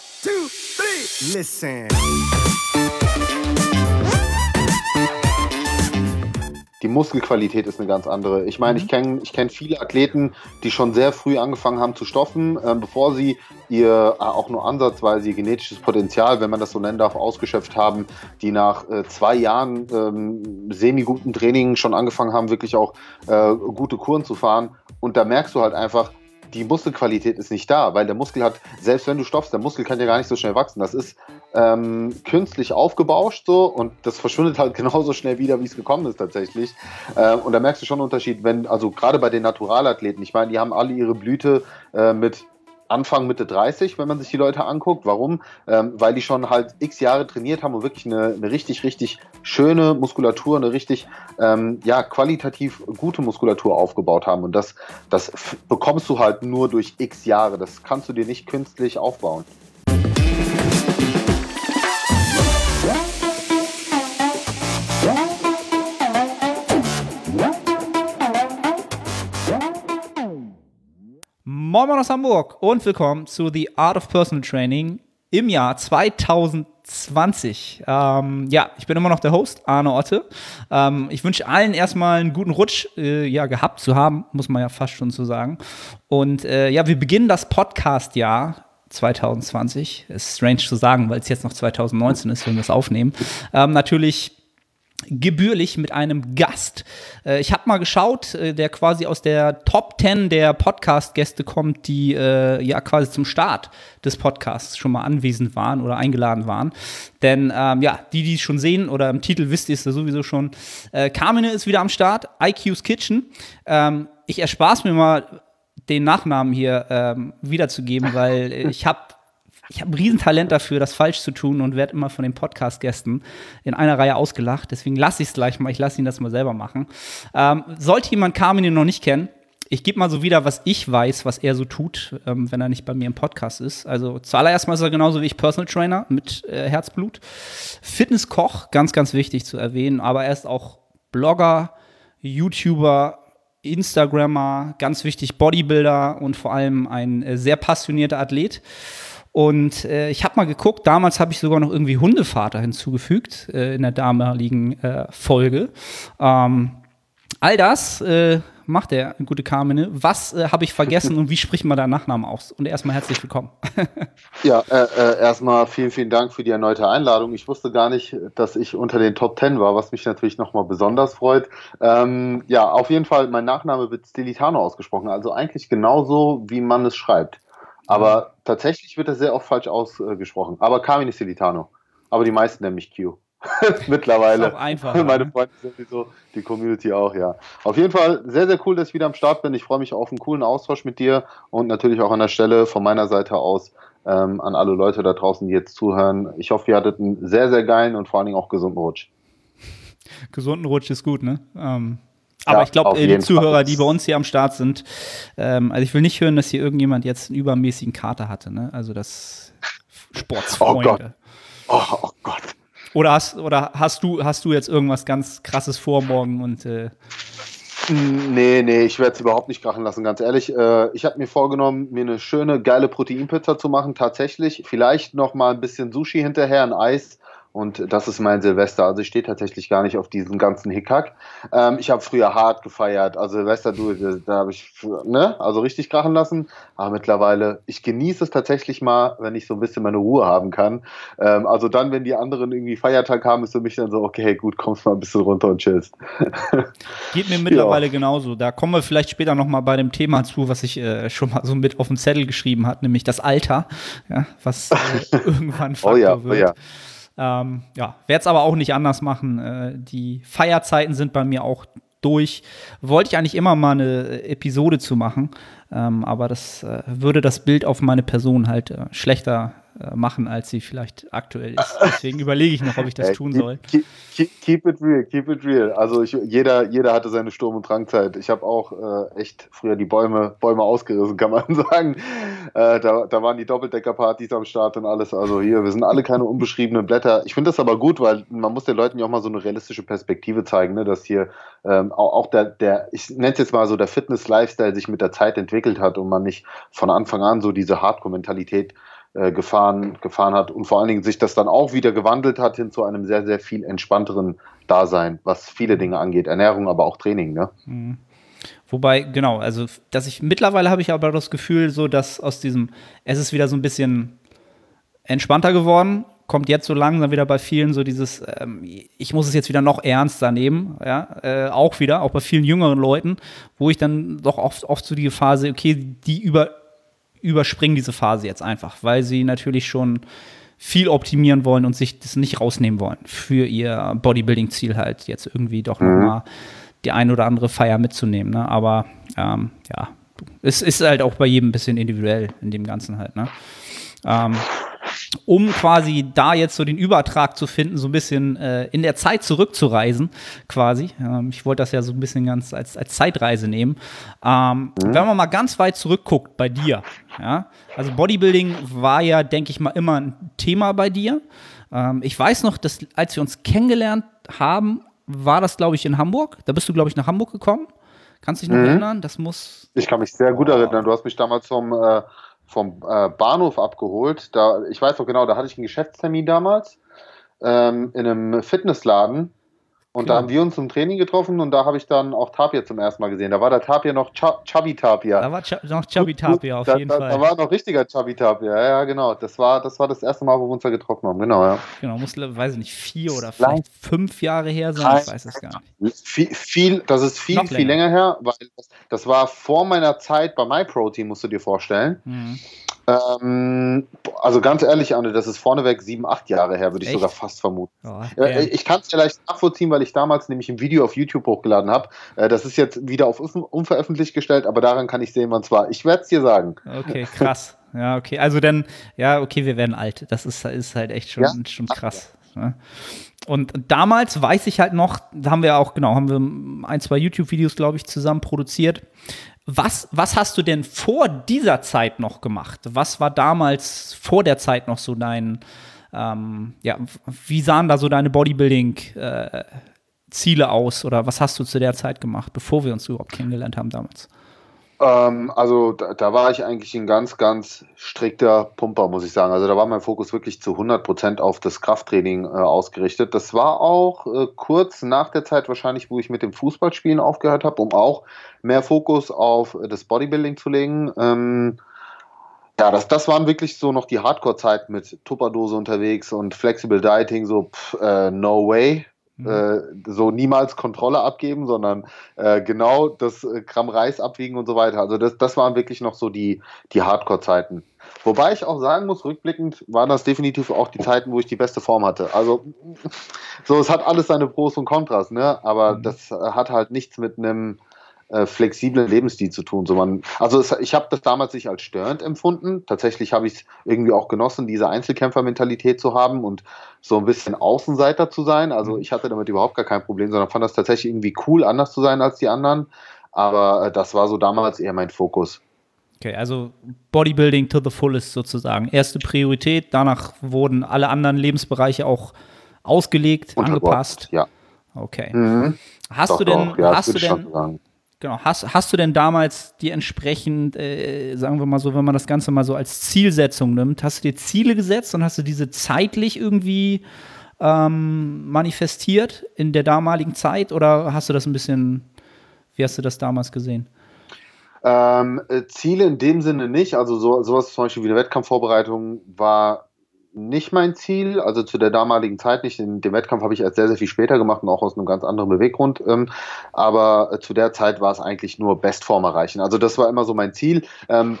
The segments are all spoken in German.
One, two, three. Listen. die Muskelqualität ist eine ganz andere. Ich meine, mhm. ich kenne ich kenn viele Athleten, die schon sehr früh angefangen haben zu stoffen, äh, bevor sie ihr äh, auch nur ansatzweise ihr genetisches Potenzial, wenn man das so nennen darf, ausgeschöpft haben, die nach äh, zwei Jahren ähm, semi-guten Training schon angefangen haben, wirklich auch äh, gute Kuren zu fahren. Und da merkst du halt einfach, die Muskelqualität ist nicht da, weil der Muskel hat, selbst wenn du stoffst, der Muskel kann ja gar nicht so schnell wachsen. Das ist ähm, künstlich aufgebauscht so und das verschwindet halt genauso schnell wieder, wie es gekommen ist tatsächlich. Äh, und da merkst du schon einen Unterschied, wenn, also gerade bei den Naturalathleten, ich meine, die haben alle ihre Blüte äh, mit Anfang Mitte 30, wenn man sich die Leute anguckt. Warum? Ähm, weil die schon halt x Jahre trainiert haben und wirklich eine, eine richtig, richtig schöne Muskulatur, eine richtig ähm, ja, qualitativ gute Muskulatur aufgebaut haben. Und das, das bekommst du halt nur durch x Jahre. Das kannst du dir nicht künstlich aufbauen. Moin Moin aus Hamburg und willkommen zu The Art of Personal Training im Jahr 2020. Ähm, ja, ich bin immer noch der Host, Arne Otte. Ähm, ich wünsche allen erstmal einen guten Rutsch äh, ja, gehabt zu haben, muss man ja fast schon so sagen. Und äh, ja, wir beginnen das Podcast-Jahr 2020. Ist strange zu sagen, weil es jetzt noch 2019 ist, wenn wir es aufnehmen. Ähm, natürlich gebührlich mit einem Gast. Äh, ich habe mal geschaut, äh, der quasi aus der Top 10 der Podcast-Gäste kommt, die äh, ja quasi zum Start des Podcasts schon mal anwesend waren oder eingeladen waren. Denn ähm, ja, die, die es schon sehen oder im Titel wisst ihr es sowieso schon, äh, Carmine ist wieder am Start, IQ's Kitchen. Ähm, ich erspare es mir mal, den Nachnamen hier ähm, wiederzugeben, weil ich habe ich habe ein Riesentalent dafür, das falsch zu tun und werde immer von den Podcast-Gästen in einer Reihe ausgelacht. Deswegen lasse ich es gleich mal. Ich lasse ihn das mal selber machen. Ähm, sollte jemand Carmen noch nicht kennen, ich gebe mal so wieder, was ich weiß, was er so tut, ähm, wenn er nicht bei mir im Podcast ist. Also zuallererst mal ist er genauso wie ich Personal Trainer mit äh, Herzblut. Fitnesskoch, ganz, ganz wichtig zu erwähnen, aber er ist auch Blogger, YouTuber, Instagrammer, ganz wichtig Bodybuilder und vor allem ein äh, sehr passionierter Athlet. Und äh, ich habe mal geguckt, damals habe ich sogar noch irgendwie Hundevater hinzugefügt äh, in der damaligen äh, Folge. Ähm, all das äh, macht der gute Carmine. Was äh, habe ich vergessen und wie spricht man deinen Nachnamen aus? Und erstmal herzlich willkommen. ja, äh, erstmal vielen, vielen Dank für die erneute Einladung. Ich wusste gar nicht, dass ich unter den Top Ten war, was mich natürlich nochmal besonders freut. Ähm, ja, auf jeden Fall, mein Nachname wird Stilitano ausgesprochen, also eigentlich genauso, wie man es schreibt. Aber tatsächlich wird das sehr oft falsch ausgesprochen. Aber Carmine Silitano. Aber die meisten nennen mich Q. Mittlerweile. Ist auch einfach. Meine ne? Freunde sind sowieso, die Community auch, ja. Auf jeden Fall sehr, sehr cool, dass ich wieder am Start bin. Ich freue mich auf einen coolen Austausch mit dir und natürlich auch an der Stelle von meiner Seite aus ähm, an alle Leute da draußen, die jetzt zuhören. Ich hoffe, ihr hattet einen sehr, sehr geilen und vor allen Dingen auch gesunden Rutsch. Gesunden Rutsch ist gut, ne? Ähm, aber ja, ich glaube, äh, die Zuhörer, Fall. die bei uns hier am Start sind, ähm, also ich will nicht hören, dass hier irgendjemand jetzt einen übermäßigen Kater hatte, ne? Also das Sportsfreunde. Oh Gott. Oh, oh Gott. Oder hast, oder hast du, hast du jetzt irgendwas ganz krasses vor morgen und äh Nee, nee, ich werde es überhaupt nicht krachen lassen, ganz ehrlich. Äh, ich habe mir vorgenommen, mir eine schöne, geile Proteinpizza zu machen, tatsächlich. Vielleicht noch mal ein bisschen Sushi hinterher, ein Eis und das ist mein Silvester. Also ich stehe tatsächlich gar nicht auf diesen ganzen Hickhack. Ähm, ich habe früher hart gefeiert. Also Silvester, du, da habe ich, ne, also richtig krachen lassen. Aber mittlerweile, ich genieße es tatsächlich mal, wenn ich so ein bisschen meine Ruhe haben kann. Ähm, also dann, wenn die anderen irgendwie Feiertag haben, ist für mich dann so, okay, gut, kommst mal ein bisschen runter und chillst. Geht mir mittlerweile ja. genauso. Da kommen wir vielleicht später noch mal bei dem Thema zu, was ich äh, schon mal so mit auf dem Zettel geschrieben hat, nämlich das Alter, ja, was äh, irgendwann Faktor oh ja, oh wird. Oh ja. Ähm, ja, werde es aber auch nicht anders machen. Äh, die Feierzeiten sind bei mir auch durch. Wollte ich eigentlich immer mal eine Episode zu machen, ähm, aber das äh, würde das Bild auf meine Person halt äh, schlechter machen, als sie vielleicht aktuell ist. Deswegen überlege ich noch, ob ich das tun soll. Keep, keep, keep, it real, keep it real. Also ich, jeder, jeder hatte seine Sturm- und Drangzeit. Ich habe auch äh, echt früher die Bäume, Bäume ausgerissen, kann man sagen. Äh, da, da waren die Doppeldeckerpartys am Start und alles. Also hier, wir sind alle keine unbeschriebenen Blätter. Ich finde das aber gut, weil man muss den Leuten ja auch mal so eine realistische Perspektive zeigen, ne? dass hier ähm, auch, auch der, der, ich nenne es jetzt mal so, der Fitness-Lifestyle sich mit der Zeit entwickelt hat und man nicht von Anfang an so diese Hardcore-Mentalität äh, gefahren, gefahren hat und vor allen Dingen sich das dann auch wieder gewandelt hat hin zu einem sehr, sehr viel entspannteren Dasein, was viele Dinge angeht, Ernährung, aber auch Training. Ne? Mhm. Wobei, genau, also dass ich mittlerweile habe ich aber das Gefühl, so dass aus diesem, es ist wieder so ein bisschen entspannter geworden, kommt jetzt so langsam wieder bei vielen so dieses, ähm, ich muss es jetzt wieder noch ernster nehmen, ja, äh, auch wieder, auch bei vielen jüngeren Leuten, wo ich dann doch oft, oft so die Phase, okay, die über, überspringen diese Phase jetzt einfach, weil sie natürlich schon viel optimieren wollen und sich das nicht rausnehmen wollen für ihr Bodybuilding-Ziel halt jetzt irgendwie doch mhm. nochmal die ein oder andere Feier mitzunehmen. Ne? Aber ähm, ja, es ist halt auch bei jedem ein bisschen individuell in dem Ganzen halt. Ne? Ähm, um quasi da jetzt so den Übertrag zu finden, so ein bisschen äh, in der Zeit zurückzureisen, quasi. Ähm, ich wollte das ja so ein bisschen ganz als, als Zeitreise nehmen. Ähm, mhm. Wenn man mal ganz weit zurückguckt bei dir, ja, also Bodybuilding war ja, denke ich mal, immer ein Thema bei dir. Ähm, ich weiß noch, dass als wir uns kennengelernt haben, war das, glaube ich, in Hamburg. Da bist du, glaube ich, nach Hamburg gekommen. Kannst du dich noch mhm. erinnern? Das muss. Ich kann mich sehr gut erinnern. Du hast mich damals zum äh, vom äh, Bahnhof abgeholt. Da, ich weiß noch genau, da hatte ich einen Geschäftstermin damals ähm, in einem Fitnessladen und da haben wir uns zum Training getroffen und da habe ich dann auch Tapir zum ersten Mal gesehen. Da war der Tapir noch Ch Chubby Tapir. Da war Ch noch Chubby Tapir auf da, jeden da, Fall. Da war noch richtiger Chubby Tapir. Ja, ja, genau. Das war, das war das erste Mal, wo wir uns da getroffen haben. Genau, ja. Genau, muss, weiß ich nicht, vier oder vielleicht fünf Jahre her sein. Ich weiß es gar nicht. Viel, viel das ist viel, viel länger her, weil das, das, war vor meiner Zeit bei MyProtein, musst du dir vorstellen. Mhm. Ähm, also ganz ehrlich, Anne, das ist vorneweg sieben, acht Jahre her, würde ich Echt? sogar fast vermuten. Oh, ich kann es vielleicht nachvollziehen, weil ich damals nämlich ein Video auf YouTube hochgeladen habe. Äh, das ist jetzt wieder auf unveröffentlicht gestellt, aber daran kann ich sehen, wann es war. Ich werde es dir sagen. Okay, krass. ja, okay. Also dann, ja, okay, wir werden alt. Das ist, ist halt echt schon, ja? schon krass. Ne? Und damals weiß ich halt noch, da haben wir auch, genau, haben wir ein, zwei YouTube-Videos, glaube ich, zusammen produziert. Was, was hast du denn vor dieser Zeit noch gemacht? Was war damals vor der Zeit noch so dein, ähm, ja, wie sahen da so deine Bodybuilding-Ziele äh, aus? Oder was hast du zu der Zeit gemacht, bevor wir uns überhaupt kennengelernt haben damals? Ähm, also da, da, war ich eigentlich ein ganz, ganz strikter Pumper, muss ich sagen. Also da war mein Fokus wirklich zu 100 Prozent auf das Krafttraining äh, ausgerichtet. Das war auch äh, kurz nach der Zeit wahrscheinlich, wo ich mit dem Fußballspielen aufgehört habe, um auch mehr Fokus auf äh, das Bodybuilding zu legen. Ähm, ja, das, das waren wirklich so noch die Hardcore-Zeit mit Tupperdose unterwegs und Flexible Dieting, so pff, äh, no way. Mhm. Äh, so niemals Kontrolle abgeben, sondern äh, genau das äh, Gramm Reis abwiegen und so weiter. Also das, das waren wirklich noch so die, die Hardcore-Zeiten. Wobei ich auch sagen muss, rückblickend waren das definitiv auch die Zeiten, wo ich die beste Form hatte. Also so, es hat alles seine Pros und Kontras, ne? Aber mhm. das hat halt nichts mit einem äh, flexiblen Lebensstil zu tun. So man, also es, ich habe das damals nicht als störend empfunden. Tatsächlich habe ich es irgendwie auch genossen, diese Einzelkämpfermentalität zu haben und so ein bisschen Außenseiter zu sein. Also ich hatte damit überhaupt gar kein Problem, sondern fand das tatsächlich irgendwie cool, anders zu sein als die anderen. Aber äh, das war so damals eher mein Fokus. Okay, also Bodybuilding to the fullest sozusagen. Erste Priorität, danach wurden alle anderen Lebensbereiche auch ausgelegt, angepasst. Ja. Okay. Mhm. Hast doch, du denn, ja, hast du denn, Genau. Hast, hast du denn damals die entsprechend, äh, sagen wir mal so, wenn man das Ganze mal so als Zielsetzung nimmt, hast du dir Ziele gesetzt und hast du diese zeitlich irgendwie ähm, manifestiert in der damaligen Zeit oder hast du das ein bisschen, wie hast du das damals gesehen? Ähm, äh, Ziele in dem Sinne nicht. Also so, sowas zum Beispiel wie eine Wettkampfvorbereitung war nicht mein Ziel, also zu der damaligen Zeit nicht. Den, den Wettkampf habe ich erst sehr, sehr viel später gemacht und auch aus einem ganz anderen Beweggrund. Ähm, aber äh, zu der Zeit war es eigentlich nur Bestform erreichen. Also das war immer so mein Ziel. Ähm,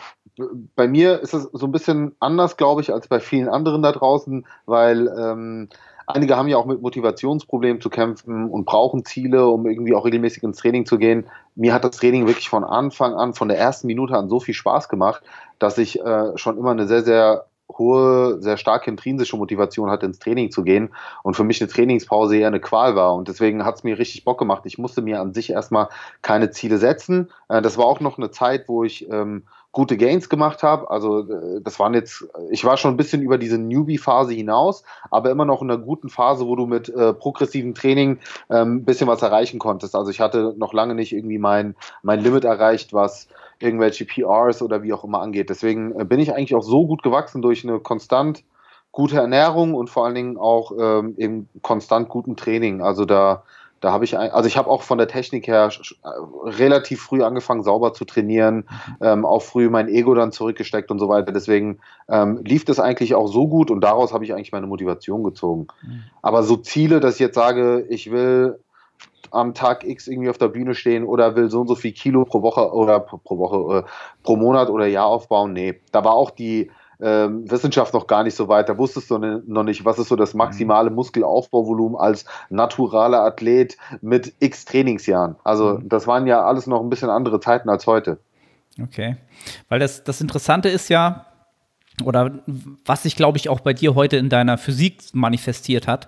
bei mir ist es so ein bisschen anders, glaube ich, als bei vielen anderen da draußen, weil ähm, einige haben ja auch mit Motivationsproblemen zu kämpfen und brauchen Ziele, um irgendwie auch regelmäßig ins Training zu gehen. Mir hat das Training wirklich von Anfang an, von der ersten Minute an so viel Spaß gemacht, dass ich äh, schon immer eine sehr, sehr hohe, sehr starke intrinsische Motivation hatte, ins Training zu gehen und für mich eine Trainingspause eher eine Qual war. Und deswegen hat es mir richtig Bock gemacht. Ich musste mir an sich erstmal keine Ziele setzen. Äh, das war auch noch eine Zeit, wo ich ähm, gute Gains gemacht habe. Also äh, das waren jetzt, ich war schon ein bisschen über diese Newbie-Phase hinaus, aber immer noch in einer guten Phase, wo du mit äh, progressivem Training ein ähm, bisschen was erreichen konntest. Also ich hatte noch lange nicht irgendwie mein, mein Limit erreicht, was irgendwelche PRs oder wie auch immer angeht. Deswegen äh, bin ich eigentlich auch so gut gewachsen durch eine konstant gute Ernährung und vor allen Dingen auch ähm, eben konstant guten Training. Also da, da habe ich, ein, also ich habe auch von der Technik her äh, relativ früh angefangen, sauber zu trainieren, ähm, auch früh mein Ego dann zurückgesteckt und so weiter. Deswegen ähm, lief das eigentlich auch so gut und daraus habe ich eigentlich meine Motivation gezogen. Mhm. Aber so Ziele, dass ich jetzt sage, ich will am Tag X irgendwie auf der Bühne stehen oder will so und so viel Kilo pro Woche oder pro Woche, äh, pro Monat oder Jahr aufbauen. Nee, da war auch die ähm, Wissenschaft noch gar nicht so weit. Da wusstest du noch nicht, was ist so das maximale Muskelaufbauvolumen als naturaler Athlet mit x Trainingsjahren. Also mhm. das waren ja alles noch ein bisschen andere Zeiten als heute. Okay. Weil das, das Interessante ist ja, oder was sich, glaube ich, auch bei dir heute in deiner Physik manifestiert hat,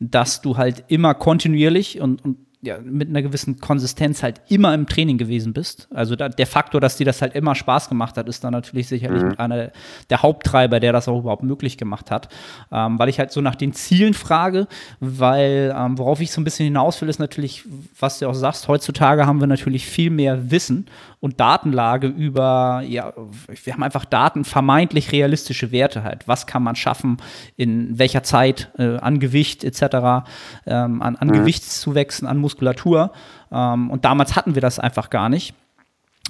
dass du halt immer kontinuierlich und, und ja, mit einer gewissen Konsistenz halt immer im Training gewesen bist. Also da, der Faktor, dass dir das halt immer Spaß gemacht hat, ist dann natürlich sicherlich mhm. einer der Haupttreiber, der das auch überhaupt möglich gemacht hat. Ähm, weil ich halt so nach den Zielen frage, weil ähm, worauf ich so ein bisschen hinaus will, ist natürlich, was du auch sagst, heutzutage haben wir natürlich viel mehr Wissen und Datenlage über, ja, wir haben einfach Daten, vermeintlich realistische Werte halt. Was kann man schaffen, in welcher Zeit, äh, an Gewicht etc., ähm, an, an mhm. Gewichtszuwächsen, an Muskulatur. Ähm, und damals hatten wir das einfach gar nicht.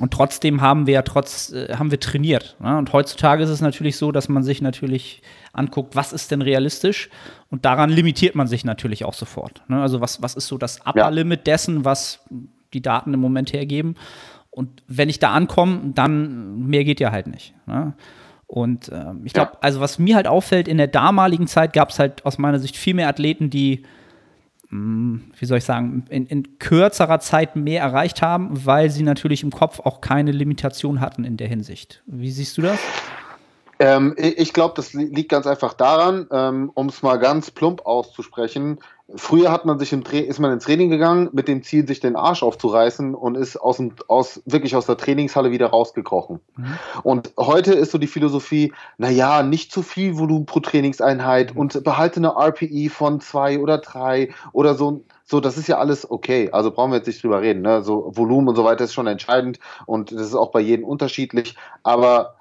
Und trotzdem haben wir ja trotz, äh, haben wir trainiert. Ne? Und heutzutage ist es natürlich so, dass man sich natürlich anguckt, was ist denn realistisch? Und daran limitiert man sich natürlich auch sofort. Ne? Also was, was ist so das Upper Limit dessen, was die Daten im Moment hergeben? Und wenn ich da ankomme, dann mehr geht ja halt nicht. Ne? Und ähm, ich glaube, ja. also was mir halt auffällt, in der damaligen Zeit gab es halt aus meiner Sicht viel mehr Athleten, die, mh, hm, wie soll ich sagen, in, in, kürzerer Zeit mehr erreicht haben, weil sie natürlich im Kopf auch keine Limitation hatten in der Hinsicht. Wie siehst du das? Ähm, ich glaube, das liegt ganz einfach daran, ähm, um es mal ganz plump auszusprechen. Früher hat man sich im ist man ins Training gegangen mit dem Ziel, sich den Arsch aufzureißen und ist aus, dem, aus wirklich aus der Trainingshalle wieder rausgekrochen. Mhm. Und heute ist so die Philosophie, naja, nicht zu viel Volumen pro Trainingseinheit mhm. und behalte eine RPI von zwei oder drei oder so. So, das ist ja alles okay. Also brauchen wir jetzt nicht drüber reden. Ne? So Volumen und so weiter ist schon entscheidend und das ist auch bei jedem unterschiedlich. Aber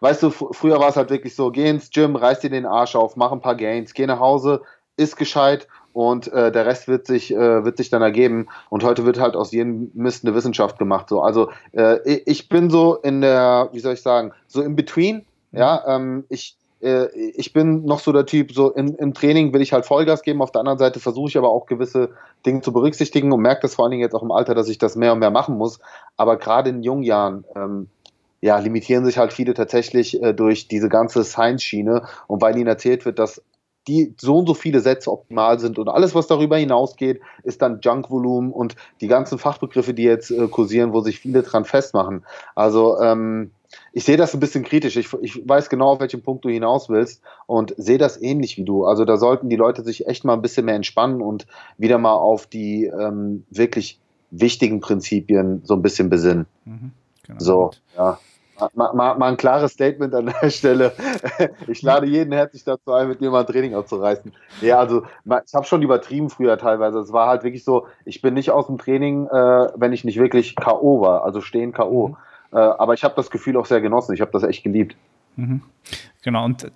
weißt du, früher war es halt wirklich so, geh ins Gym, reiß dir den Arsch auf, mach ein paar Gains, geh nach Hause, ist gescheit und äh, der Rest wird sich, äh, wird sich dann ergeben. Und heute wird halt aus jedem Mist eine Wissenschaft gemacht. So. Also äh, ich bin so in der, wie soll ich sagen, so in between. Ja, ähm, ich, äh, ich bin noch so der Typ, so im, im Training will ich halt Vollgas geben, auf der anderen Seite versuche ich aber auch gewisse Dinge zu berücksichtigen und merke das vor allen Dingen jetzt auch im Alter, dass ich das mehr und mehr machen muss. Aber gerade in jungen Jahren ähm, ja, limitieren sich halt viele tatsächlich äh, durch diese ganze Science-Schiene und weil ihnen erzählt wird, dass die so und so viele Sätze optimal sind und alles, was darüber hinausgeht, ist dann Junk-Volumen und die ganzen Fachbegriffe, die jetzt äh, kursieren, wo sich viele dran festmachen. Also ähm, ich sehe das ein bisschen kritisch. Ich, ich weiß genau, auf welchen Punkt du hinaus willst und sehe das ähnlich wie du. Also da sollten die Leute sich echt mal ein bisschen mehr entspannen und wieder mal auf die ähm, wirklich wichtigen Prinzipien so ein bisschen besinnen. Mhm, genau. So, ja. Mal, mal, mal, ein klares Statement an der Stelle. Ich lade jeden herzlich dazu ein, mit dir mal ein Training aufzureißen. Ja, also ich habe schon übertrieben früher teilweise. Es war halt wirklich so, ich bin nicht aus dem Training, äh, wenn ich nicht wirklich K.O. war, also stehen K.O. Mhm. Äh, aber ich habe das Gefühl auch sehr genossen. Ich habe das echt geliebt. Mhm. Genau, und äh,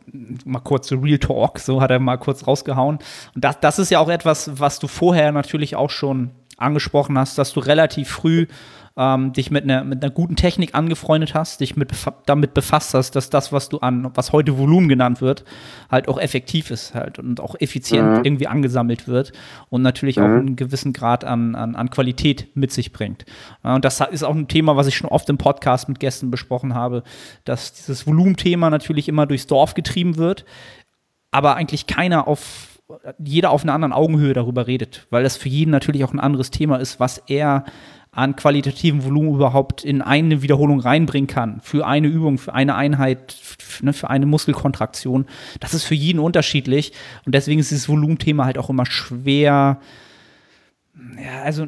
mal kurz so Real Talk, so hat er mal kurz rausgehauen. Und das, das ist ja auch etwas, was du vorher natürlich auch schon angesprochen hast, dass du relativ früh ähm, dich mit einer, mit einer guten Technik angefreundet hast, dich mit, damit befasst hast, dass das, was du an, was heute Volumen genannt wird, halt auch effektiv ist halt und auch effizient mhm. irgendwie angesammelt wird und natürlich mhm. auch einen gewissen Grad an, an, an Qualität mit sich bringt. und das ist auch ein Thema, was ich schon oft im Podcast mit Gästen besprochen habe, dass dieses Volumenthema natürlich immer durchs Dorf getrieben wird, aber eigentlich keiner auf jeder auf einer anderen Augenhöhe darüber redet, weil das für jeden natürlich auch ein anderes Thema ist, was er an qualitativen Volumen überhaupt in eine Wiederholung reinbringen kann. Für eine Übung, für eine Einheit, ne, für eine Muskelkontraktion. Das ist für jeden unterschiedlich. Und deswegen ist dieses Volumenthema halt auch immer schwer. Ja, also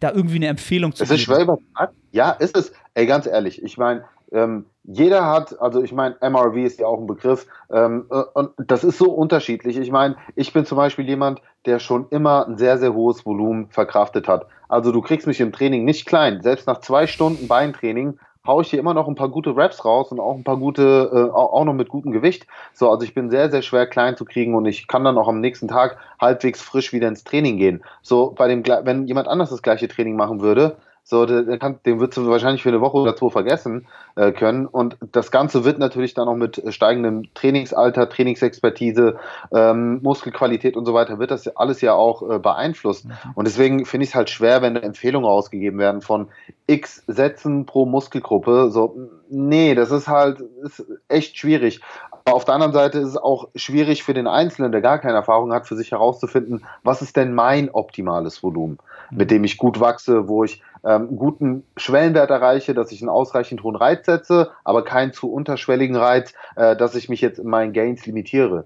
da irgendwie eine Empfehlung zu. Es ist schwer übertragen. Ja, ist es. Ey, ganz ehrlich, ich meine, ähm, jeder hat, also ich meine, MRV ist ja auch ein Begriff, ähm, äh, und das ist so unterschiedlich. Ich meine, ich bin zum Beispiel jemand, der schon immer ein sehr, sehr hohes Volumen verkraftet hat. Also du kriegst mich im Training nicht klein. Selbst nach zwei Stunden Beintraining haue ich hier immer noch ein paar gute Raps raus und auch ein paar gute, äh, auch noch mit gutem Gewicht. So, also ich bin sehr, sehr schwer klein zu kriegen und ich kann dann auch am nächsten Tag halbwegs frisch wieder ins Training gehen. So, bei dem, wenn jemand anders das gleiche Training machen würde, so, den, kann, den würdest du wahrscheinlich für eine Woche oder zwei vergessen äh, können. Und das Ganze wird natürlich dann auch mit steigendem Trainingsalter, Trainingsexpertise, ähm, Muskelqualität und so weiter, wird das alles ja auch äh, beeinflusst. Mhm. Und deswegen finde ich es halt schwer, wenn Empfehlungen ausgegeben werden von x Sätzen pro Muskelgruppe. So, nee, das ist halt ist echt schwierig. Aber auf der anderen Seite ist es auch schwierig für den Einzelnen, der gar keine Erfahrung hat, für sich herauszufinden, was ist denn mein optimales Volumen, mit dem ich gut wachse, wo ich ähm, guten Schwellenwert erreiche, dass ich einen ausreichend hohen Reiz setze, aber keinen zu unterschwelligen Reiz, äh, dass ich mich jetzt in meinen Gains limitiere.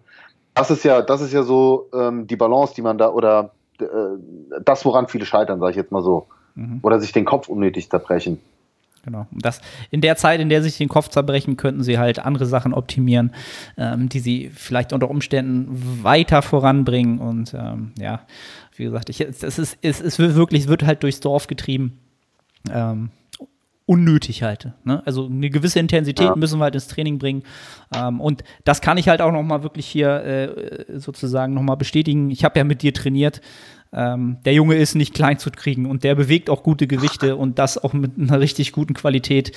Das ist ja, das ist ja so ähm, die Balance, die man da oder äh, das, woran viele scheitern, sage ich jetzt mal so. Mhm. Oder sich den Kopf unnötig zerbrechen. Genau. Das, in der Zeit, in der sich den Kopf zerbrechen, könnten sie halt andere Sachen optimieren, ähm, die sie vielleicht unter Umständen weiter voranbringen. Und ähm, ja, wie gesagt, ich, es, ist, es, es wird wirklich, es wird halt durchs Dorf getrieben. Ähm, unnötig halte. Ne? Also eine gewisse Intensität ja. müssen wir halt ins Training bringen. Ähm, und das kann ich halt auch noch mal wirklich hier äh, sozusagen noch mal bestätigen. Ich habe ja mit dir trainiert. Ähm, der Junge ist nicht klein zu kriegen und der bewegt auch gute Gewichte und das auch mit einer richtig guten Qualität.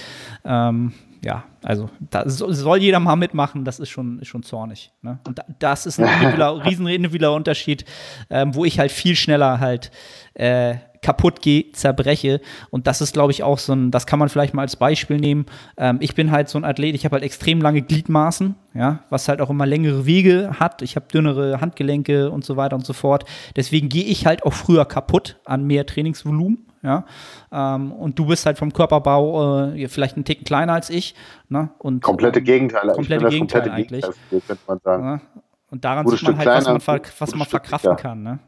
Ähm, ja, also da soll jeder mal mitmachen, das ist schon, ist schon zornig. Ne? Und das ist ein individueller, riesen individueller Unterschied, ähm, wo ich halt viel schneller halt äh, kaputt gehe, zerbreche. Und das ist, glaube ich, auch so ein, das kann man vielleicht mal als Beispiel nehmen. Ähm, ich bin halt so ein Athlet, ich habe halt extrem lange Gliedmaßen, ja, was halt auch immer längere Wege hat. Ich habe dünnere Handgelenke und so weiter und so fort. Deswegen gehe ich halt auch früher kaputt an mehr Trainingsvolumen. Ja, ähm, und du bist halt vom Körperbau äh, vielleicht einen Ticken kleiner als ich. Ne? Und, komplette Gegenteile. Komplette Gegenteile komplette eigentlich. Gegenteil, könnte man sagen. Ja? Und daran Gutes sieht man halt, was man, ver was man verkraften Stück, ja. kann. Ne?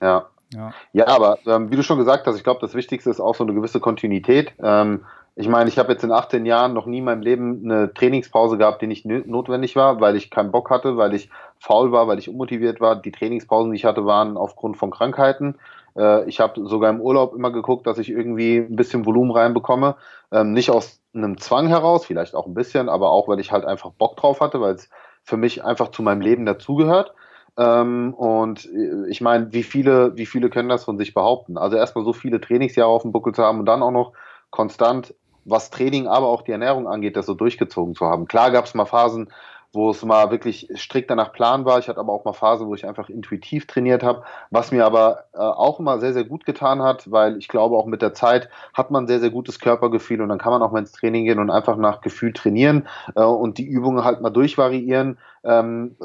Ja. Ja, ja aber ähm, wie du schon gesagt hast, ich glaube, das Wichtigste ist auch so eine gewisse Kontinuität. Ähm, ich meine, ich habe jetzt in 18 Jahren noch nie in meinem Leben eine Trainingspause gehabt, die nicht notwendig war, weil ich keinen Bock hatte, weil ich faul war, weil ich unmotiviert war. Die Trainingspausen, die ich hatte, waren aufgrund von Krankheiten. Äh, ich habe sogar im Urlaub immer geguckt, dass ich irgendwie ein bisschen Volumen reinbekomme. Ähm, nicht aus einem Zwang heraus, vielleicht auch ein bisschen, aber auch, weil ich halt einfach Bock drauf hatte, weil es für mich einfach zu meinem Leben dazugehört. Ähm, und äh, ich meine, wie viele, wie viele können das von sich behaupten? Also erstmal so viele Trainingsjahre auf dem Buckel zu haben und dann auch noch konstant, was Training, aber auch die Ernährung angeht, das so durchgezogen zu haben. Klar gab es mal Phasen, wo es mal wirklich strikt nach Plan war. Ich hatte aber auch mal Phasen, wo ich einfach intuitiv trainiert habe, was mir aber äh, auch immer sehr, sehr gut getan hat, weil ich glaube, auch mit der Zeit hat man sehr, sehr gutes Körpergefühl und dann kann man auch mal ins Training gehen und einfach nach Gefühl trainieren äh, und die Übungen halt mal durchvariieren. Ähm,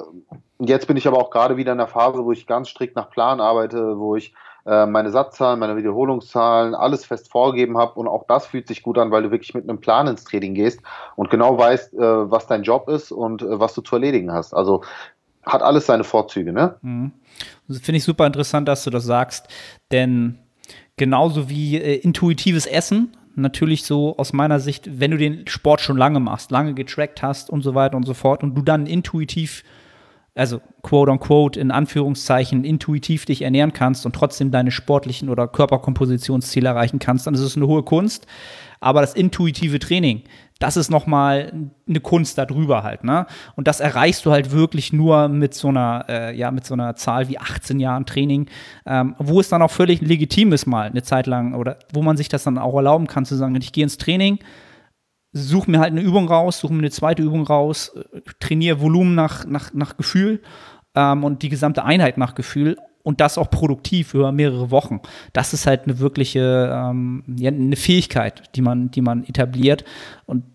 jetzt bin ich aber auch gerade wieder in der Phase, wo ich ganz strikt nach Plan arbeite, wo ich meine Satzzahlen, meine Wiederholungszahlen, alles fest vorgegeben habe und auch das fühlt sich gut an, weil du wirklich mit einem Plan ins Training gehst und genau weißt, äh, was dein Job ist und äh, was du zu erledigen hast. Also hat alles seine Vorzüge, ne? Mhm. Finde ich super interessant, dass du das sagst, denn genauso wie äh, intuitives Essen, natürlich so aus meiner Sicht, wenn du den Sport schon lange machst, lange getrackt hast und so weiter und so fort und du dann intuitiv also quote unquote in Anführungszeichen intuitiv dich ernähren kannst und trotzdem deine sportlichen oder Körperkompositionsziele erreichen kannst, dann ist es eine hohe Kunst. Aber das intuitive Training, das ist nochmal eine Kunst darüber halt, ne? Und das erreichst du halt wirklich nur mit so einer, äh, ja, mit so einer Zahl wie 18 Jahren Training, ähm, wo es dann auch völlig legitim ist mal eine Zeit lang oder wo man sich das dann auch erlauben kann zu sagen, ich gehe ins Training, suche mir halt eine Übung raus, suche mir eine zweite Übung raus, trainiere Volumen nach, nach, nach Gefühl ähm, und die gesamte Einheit nach Gefühl und das auch produktiv über mehrere Wochen. Das ist halt eine wirkliche ähm, ja, eine Fähigkeit, die man, die man etabliert. Und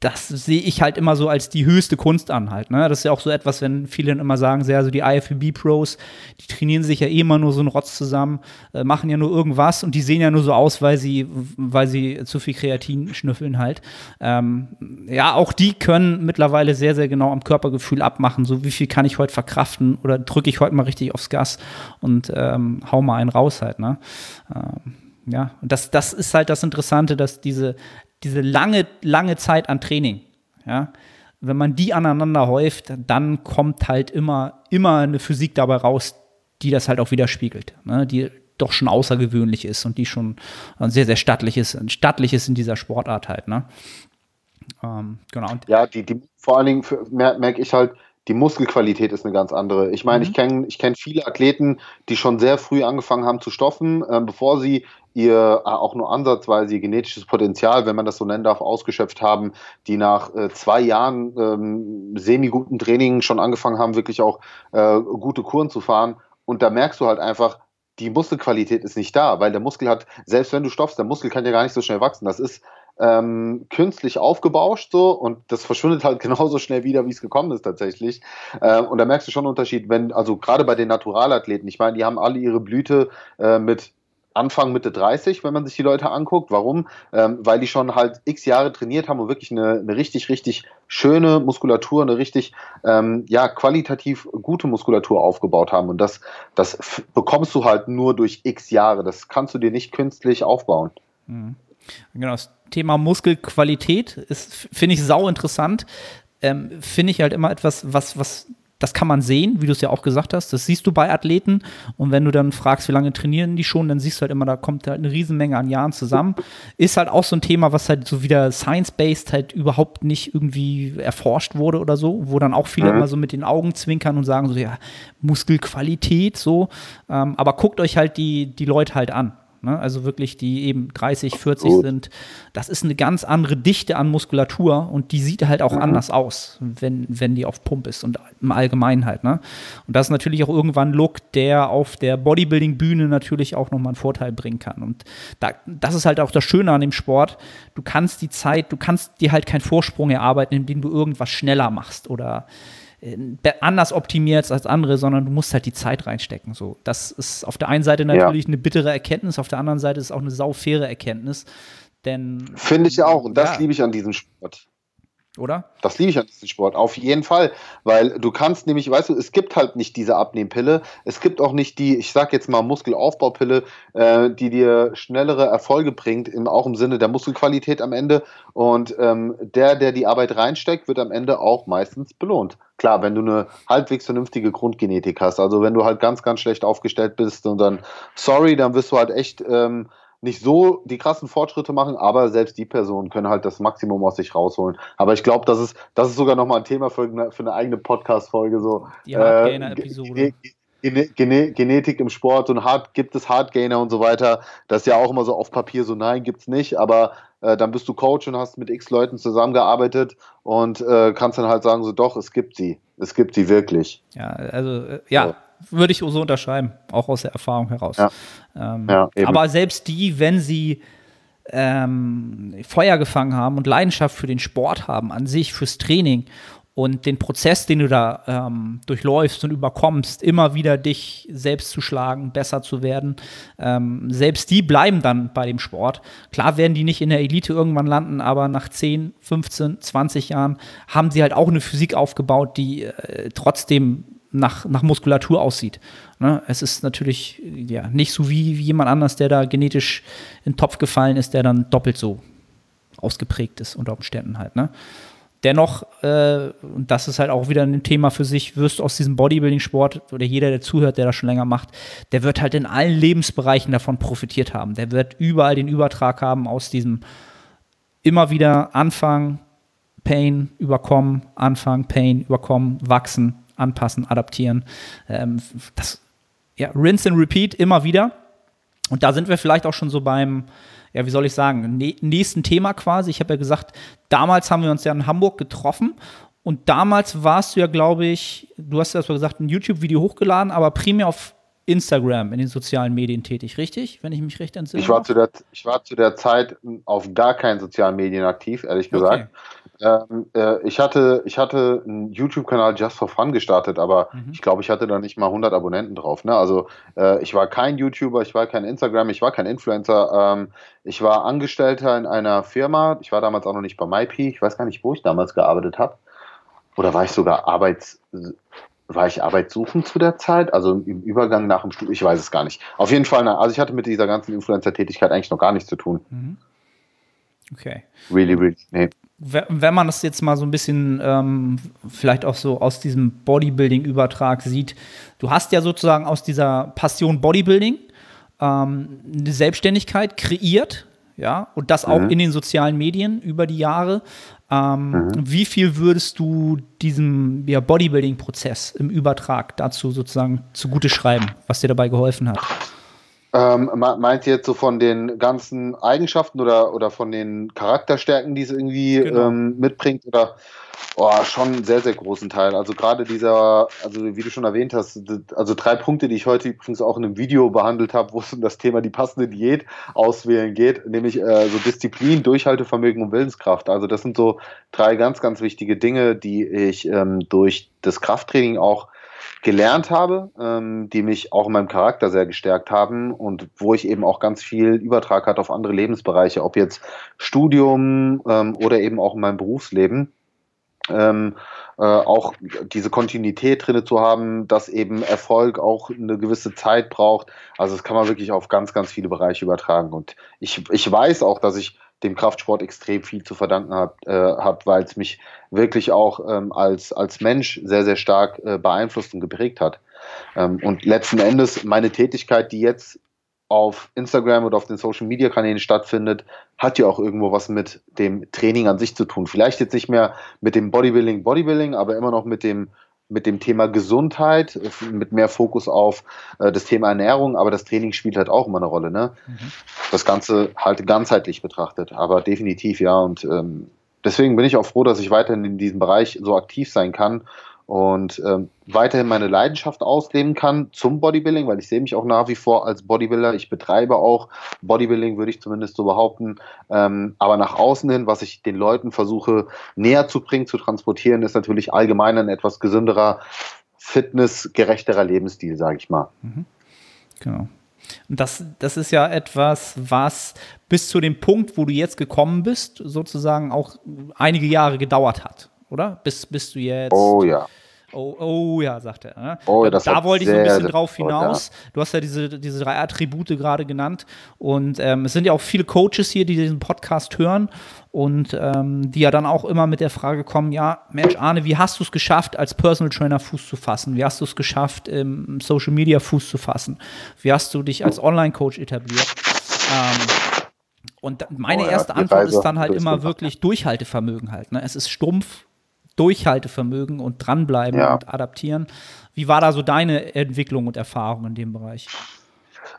das sehe ich halt immer so als die höchste Kunst an halt. Ne? Das ist ja auch so etwas, wenn viele immer sagen, sehr, also die IFBB-Pros, die trainieren sich ja eh immer nur so einen Rotz zusammen, äh, machen ja nur irgendwas und die sehen ja nur so aus, weil sie, weil sie zu viel Kreatin schnüffeln halt. Ähm, ja, auch die können mittlerweile sehr, sehr genau am Körpergefühl abmachen, so wie viel kann ich heute verkraften oder drücke ich heute mal richtig aufs Gas und ähm, hau mal einen raus halt. Ne? Ähm, ja, und das, das ist halt das Interessante, dass diese diese lange, lange Zeit an Training, ja, wenn man die aneinander häuft, dann kommt halt immer, immer eine Physik dabei raus, die das halt auch widerspiegelt, ne, die doch schon außergewöhnlich ist und die schon sehr, sehr stattlich ist, stattlich in dieser Sportart halt, ne. Ähm, genau. ja, die, die, vor allen Dingen merke ich halt, die Muskelqualität ist eine ganz andere. Ich meine, mhm. ich kenne ich kenn viele Athleten, die schon sehr früh angefangen haben zu stoffen, äh, bevor sie ihr äh, auch nur ansatzweise ihr genetisches Potenzial, wenn man das so nennen darf, ausgeschöpft haben, die nach äh, zwei Jahren ähm, semi-guten Training schon angefangen haben, wirklich auch äh, gute Kuren zu fahren. Und da merkst du halt einfach, die Muskelqualität ist nicht da, weil der Muskel hat, selbst wenn du stoffst, der Muskel kann ja gar nicht so schnell wachsen. Das ist ähm, künstlich aufgebauscht so und das verschwindet halt genauso schnell wieder, wie es gekommen ist tatsächlich. Ähm, und da merkst du schon einen Unterschied, wenn, also gerade bei den Naturalathleten, ich meine, die haben alle ihre Blüte äh, mit Anfang Mitte 30, wenn man sich die Leute anguckt. Warum? Ähm, weil die schon halt x Jahre trainiert haben und wirklich eine, eine richtig, richtig schöne Muskulatur, eine richtig ähm, ja, qualitativ gute Muskulatur aufgebaut haben. Und das, das bekommst du halt nur durch x Jahre. Das kannst du dir nicht künstlich aufbauen. Mhm. Genau, das Thema Muskelqualität ist, finde ich, sau interessant. Ähm, finde ich halt immer etwas, was, was, das kann man sehen, wie du es ja auch gesagt hast. Das siehst du bei Athleten. Und wenn du dann fragst, wie lange trainieren die schon, dann siehst du halt immer, da kommt halt eine Riesenmenge an Jahren zusammen. Ist halt auch so ein Thema, was halt so wieder science-based halt überhaupt nicht irgendwie erforscht wurde oder so, wo dann auch viele mhm. immer so mit den Augen zwinkern und sagen so, ja, Muskelqualität, so. Ähm, aber guckt euch halt die, die Leute halt an. Ne? Also wirklich, die eben 30, 40 Gut. sind. Das ist eine ganz andere Dichte an Muskulatur und die sieht halt auch mhm. anders aus, wenn, wenn die auf Pump ist und im Allgemeinen halt. Ne? Und das ist natürlich auch irgendwann ein Look, der auf der Bodybuilding-Bühne natürlich auch nochmal einen Vorteil bringen kann. Und da, das ist halt auch das Schöne an dem Sport. Du kannst die Zeit, du kannst dir halt keinen Vorsprung erarbeiten, indem du irgendwas schneller machst oder anders optimiert als andere, sondern du musst halt die Zeit reinstecken. So, das ist auf der einen Seite natürlich ja. eine bittere Erkenntnis, auf der anderen Seite ist es auch eine saufaire Erkenntnis. Denn finde ich auch und das ja. liebe ich an diesem Sport oder? Das liebe ich an diesem Sport, auf jeden Fall. Weil du kannst nämlich, weißt du, es gibt halt nicht diese Abnehmpille, es gibt auch nicht die, ich sag jetzt mal Muskelaufbaupille, äh, die dir schnellere Erfolge bringt, im, auch im Sinne der Muskelqualität am Ende. Und ähm, der, der die Arbeit reinsteckt, wird am Ende auch meistens belohnt. Klar, wenn du eine halbwegs vernünftige Grundgenetik hast, also wenn du halt ganz, ganz schlecht aufgestellt bist und dann, sorry, dann wirst du halt echt. Ähm, nicht so die krassen Fortschritte machen, aber selbst die Personen können halt das Maximum aus sich rausholen. Aber ich glaube, das ist, das ist sogar nochmal ein Thema für eine, für eine eigene Podcast-Folge. So. Die Hardgainer-Episode. Äh, Gene Genetik im Sport und Hard, gibt es Hardgainer und so weiter. Das ist ja auch immer so auf Papier so, nein, gibt es nicht, aber äh, dann bist du Coach und hast mit x Leuten zusammengearbeitet und äh, kannst dann halt sagen, so doch, es gibt sie. Es gibt sie wirklich. Ja, also äh, ja, so würde ich so unterschreiben, auch aus der Erfahrung heraus. Ja. Ähm, ja, aber selbst die, wenn sie ähm, Feuer gefangen haben und Leidenschaft für den Sport haben, an sich, fürs Training und den Prozess, den du da ähm, durchläufst und überkommst, immer wieder dich selbst zu schlagen, besser zu werden, ähm, selbst die bleiben dann bei dem Sport. Klar werden die nicht in der Elite irgendwann landen, aber nach 10, 15, 20 Jahren haben sie halt auch eine Physik aufgebaut, die äh, trotzdem nach, nach Muskulatur aussieht. Ne? Es ist natürlich ja, nicht so wie, wie jemand anders, der da genetisch in den Topf gefallen ist, der dann doppelt so ausgeprägt ist unter Umständen halt. Ne? Dennoch, äh, und das ist halt auch wieder ein Thema für sich, wirst du aus diesem Bodybuilding-Sport oder jeder, der zuhört, der das schon länger macht, der wird halt in allen Lebensbereichen davon profitiert haben. Der wird überall den Übertrag haben aus diesem immer wieder Anfang, Pain, überkommen, Anfang, Pain, überkommen, wachsen, anpassen, adaptieren. Ähm, das, ja, rinse and repeat immer wieder. Und da sind wir vielleicht auch schon so beim, ja, wie soll ich sagen, nächsten Thema quasi. Ich habe ja gesagt, damals haben wir uns ja in Hamburg getroffen und damals warst du ja, glaube ich, du hast ja gesagt, ein YouTube-Video hochgeladen, aber primär auf Instagram in den sozialen Medien tätig, richtig? Wenn ich mich recht entsinne. Ich war, zu der, ich war zu der Zeit auf gar keinen sozialen Medien aktiv, ehrlich gesagt. Okay. Ähm, äh, ich hatte, ich hatte einen YouTube-Kanal Just for Fun gestartet, aber mhm. ich glaube, ich hatte da nicht mal 100 Abonnenten drauf. Ne? Also äh, ich war kein YouTuber, ich war kein Instagram, ich war kein Influencer. Ähm, ich war Angestellter in einer Firma. Ich war damals auch noch nicht bei MyPi. Ich weiß gar nicht, wo ich damals gearbeitet habe. Oder war ich sogar Arbeits war ich arbeitssuchend zu der Zeit, also im Übergang nach dem Studium, ich weiß es gar nicht. Auf jeden Fall, also ich hatte mit dieser ganzen Influencer-Tätigkeit eigentlich noch gar nichts zu tun. Mhm. Okay. Really, really, nee. Wenn man das jetzt mal so ein bisschen ähm, vielleicht auch so aus diesem Bodybuilding-Übertrag sieht, du hast ja sozusagen aus dieser Passion Bodybuilding ähm, eine Selbstständigkeit kreiert, ja, und das auch mhm. in den sozialen Medien über die Jahre. Ähm, mhm. Wie viel würdest du diesem ja, Bodybuilding-Prozess im Übertrag dazu sozusagen zugute schreiben, was dir dabei geholfen hat? Ähm, meint ihr jetzt so von den ganzen Eigenschaften oder, oder von den Charakterstärken, die es irgendwie genau. ähm, mitbringt? Oder oh, schon einen sehr, sehr großen Teil. Also gerade dieser, also wie du schon erwähnt hast, also drei Punkte, die ich heute übrigens auch in einem Video behandelt habe, wo es um das Thema die passende Diät auswählen geht, nämlich äh, so Disziplin, Durchhaltevermögen und Willenskraft. Also das sind so drei ganz, ganz wichtige Dinge, die ich ähm, durch das Krafttraining auch gelernt habe, ähm, die mich auch in meinem Charakter sehr gestärkt haben und wo ich eben auch ganz viel Übertrag hatte auf andere Lebensbereiche, ob jetzt Studium ähm, oder eben auch in meinem Berufsleben. Ähm, äh, auch diese Kontinuität drin zu haben, dass eben Erfolg auch eine gewisse Zeit braucht. Also das kann man wirklich auf ganz, ganz viele Bereiche übertragen. Und ich, ich weiß auch, dass ich dem Kraftsport extrem viel zu verdanken habe, äh, hab, weil es mich wirklich auch ähm, als, als Mensch sehr, sehr stark äh, beeinflusst und geprägt hat. Ähm, und letzten Endes meine Tätigkeit, die jetzt auf Instagram oder auf den Social Media Kanälen stattfindet, hat ja auch irgendwo was mit dem Training an sich zu tun. Vielleicht jetzt nicht mehr mit dem Bodybuilding, Bodybuilding, aber immer noch mit dem mit dem Thema Gesundheit, mit mehr Fokus auf äh, das Thema Ernährung, aber das Training spielt halt auch immer eine Rolle. Ne? Mhm. Das Ganze halt ganzheitlich betrachtet, aber definitiv ja. Und ähm, deswegen bin ich auch froh, dass ich weiterhin in diesem Bereich so aktiv sein kann und ähm, weiterhin meine Leidenschaft ausleben kann zum Bodybuilding, weil ich sehe mich auch nach wie vor als Bodybuilder. Ich betreibe auch Bodybuilding, würde ich zumindest so behaupten. Ähm, aber nach außen hin, was ich den Leuten versuche näher zu bringen, zu transportieren, ist natürlich allgemein ein etwas gesünderer, fitnessgerechterer Lebensstil, sage ich mal. Mhm. Genau. Und das, das ist ja etwas, was bis zu dem Punkt, wo du jetzt gekommen bist, sozusagen auch einige Jahre gedauert hat, oder? Bis, bis du jetzt. Oh ja. Oh, oh ja, sagt er. Ne? Oh, das da wollte ich so ein bisschen drauf hinaus. Ja. Du hast ja diese, diese drei Attribute gerade genannt. Und ähm, es sind ja auch viele Coaches hier, die diesen Podcast hören und ähm, die ja dann auch immer mit der Frage kommen: Ja, Mensch, Arne, wie hast du es geschafft, als Personal Trainer Fuß zu fassen? Wie hast du es geschafft, im Social Media Fuß zu fassen? Wie hast du dich als Online-Coach etabliert? Ähm, und meine oh, ja, erste Antwort ist dann halt immer wirklich Durchhaltevermögen halt. Ne? Es ist stumpf Durchhaltevermögen und dranbleiben ja. und adaptieren. Wie war da so deine Entwicklung und Erfahrung in dem Bereich?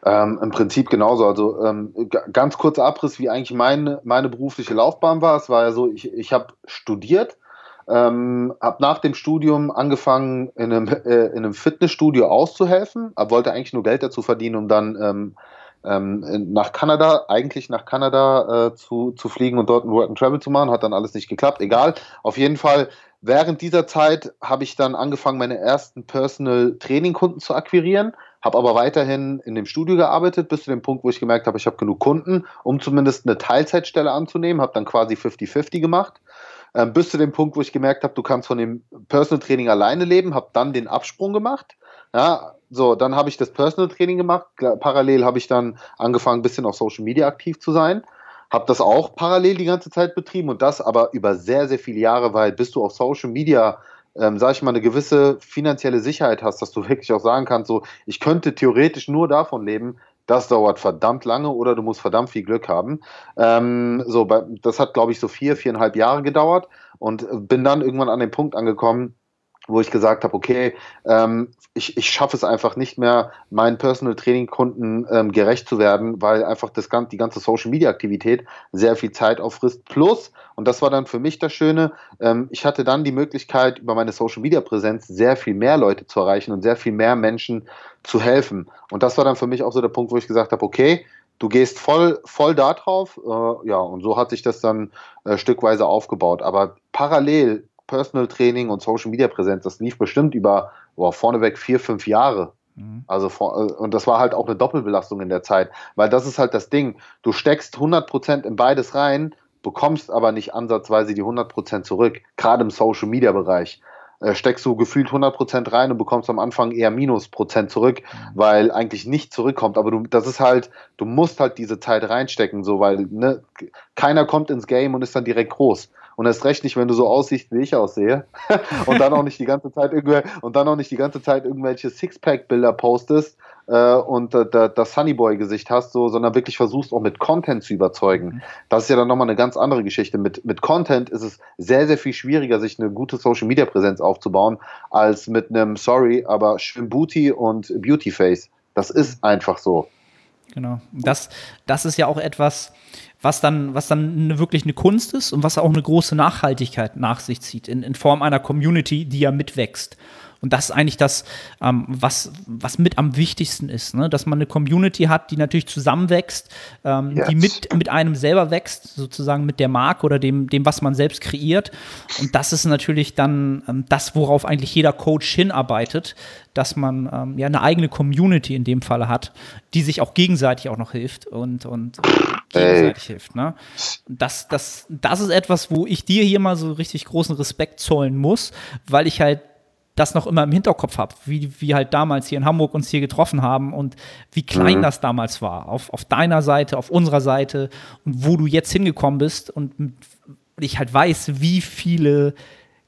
Ähm, Im Prinzip genauso. Also ähm, ganz kurzer Abriss, wie eigentlich meine, meine berufliche Laufbahn war. Es war ja so, ich, ich habe studiert, ähm, habe nach dem Studium angefangen, in einem, äh, in einem Fitnessstudio auszuhelfen, aber wollte eigentlich nur Geld dazu verdienen, um dann ähm, ähm, nach Kanada, eigentlich nach Kanada äh, zu, zu fliegen und dort ein Work and Travel zu machen. Hat dann alles nicht geklappt. Egal. Auf jeden Fall Während dieser Zeit habe ich dann angefangen, meine ersten Personal Training Kunden zu akquirieren, habe aber weiterhin in dem Studio gearbeitet, bis zu dem Punkt, wo ich gemerkt habe, ich habe genug Kunden, um zumindest eine Teilzeitstelle anzunehmen, habe dann quasi 50-50 gemacht. Ähm, bis zu dem Punkt, wo ich gemerkt habe, du kannst von dem Personal Training alleine leben, habe dann den Absprung gemacht. Ja, so, dann habe ich das Personal Training gemacht. Parallel habe ich dann angefangen, ein bisschen auf Social Media aktiv zu sein habe das auch parallel die ganze Zeit betrieben und das aber über sehr, sehr viele Jahre, weil bis du auf Social Media, ähm, sag ich mal, eine gewisse finanzielle Sicherheit hast, dass du wirklich auch sagen kannst, so, ich könnte theoretisch nur davon leben, das dauert verdammt lange oder du musst verdammt viel Glück haben. Ähm, so, das hat, glaube ich, so vier, viereinhalb Jahre gedauert und bin dann irgendwann an den Punkt angekommen, wo ich gesagt habe, okay, ähm, ich, ich schaffe es einfach nicht mehr, meinen Personal Training Kunden ähm, gerecht zu werden, weil einfach das, die ganze Social Media Aktivität sehr viel Zeit auffrisst. Plus, und das war dann für mich das Schöne, ähm, ich hatte dann die Möglichkeit, über meine Social Media Präsenz sehr viel mehr Leute zu erreichen und sehr viel mehr Menschen zu helfen. Und das war dann für mich auch so der Punkt, wo ich gesagt habe, okay, du gehst voll, voll da drauf. Äh, ja, und so hat sich das dann äh, stückweise aufgebaut. Aber parallel Personal Training und Social Media Präsenz, das lief bestimmt über boah, vorneweg vier, fünf Jahre. Mhm. Also äh, und das war halt auch eine Doppelbelastung in der Zeit, weil das ist halt das Ding. Du steckst 100% in beides rein, bekommst aber nicht ansatzweise die 100% zurück, gerade im Social Media Bereich. äh, steckst du gefühlt 100% rein und bekommst am Anfang eher Minusprozent zurück, weil eigentlich nicht zurückkommt. Aber du, das ist halt, du musst halt diese Zeit reinstecken, so, weil ne, keiner kommt ins Game und ist dann direkt groß. Und erst recht nicht, wenn du so aussiehst, wie ich aussehe. und dann auch nicht die ganze Zeit und dann auch nicht die ganze Zeit irgendwelche Sixpack-Bilder postest äh, und äh, das Sunnyboy-Gesicht hast, so, sondern wirklich versuchst auch mit Content zu überzeugen. Mhm. Das ist ja dann nochmal eine ganz andere Geschichte. Mit, mit Content ist es sehr, sehr viel schwieriger, sich eine gute Social-Media-Präsenz aufzubauen, als mit einem, sorry, aber Schwimmbooty und Beautyface. Das ist einfach so. Genau. Das, das ist ja auch etwas, was dann, was dann wirklich eine Kunst ist und was auch eine große Nachhaltigkeit nach sich zieht, in, in Form einer Community, die ja mitwächst. Und das ist eigentlich das, ähm, was, was mit am wichtigsten ist, ne? dass man eine Community hat, die natürlich zusammenwächst, ähm, yes. die mit, mit einem selber wächst, sozusagen mit der Marke oder dem, dem, was man selbst kreiert. Und das ist natürlich dann ähm, das, worauf eigentlich jeder Coach hinarbeitet, dass man ähm, ja eine eigene Community in dem Falle hat, die sich auch gegenseitig auch noch hilft und, und gegenseitig hey. hilft. Ne? Das, das, das ist etwas, wo ich dir hier mal so richtig großen Respekt zollen muss, weil ich halt das noch immer im Hinterkopf habe, wie wir halt damals hier in Hamburg uns hier getroffen haben und wie klein mhm. das damals war. Auf, auf deiner Seite, auf unserer Seite und wo du jetzt hingekommen bist und ich halt weiß, wie viele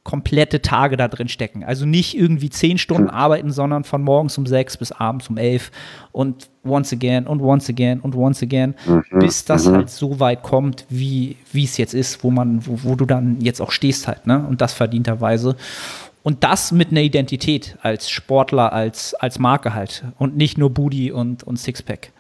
komplette Tage da drin stecken. Also nicht irgendwie zehn Stunden mhm. arbeiten, sondern von morgens um sechs bis abends um elf und once again und once again und once again, mhm. bis das mhm. halt so weit kommt, wie es jetzt ist, wo man, wo, wo du dann jetzt auch stehst halt, ne? Und das verdienterweise. Und das mit einer Identität als Sportler, als, als Marke halt. Und nicht nur Booty und, und Sixpack.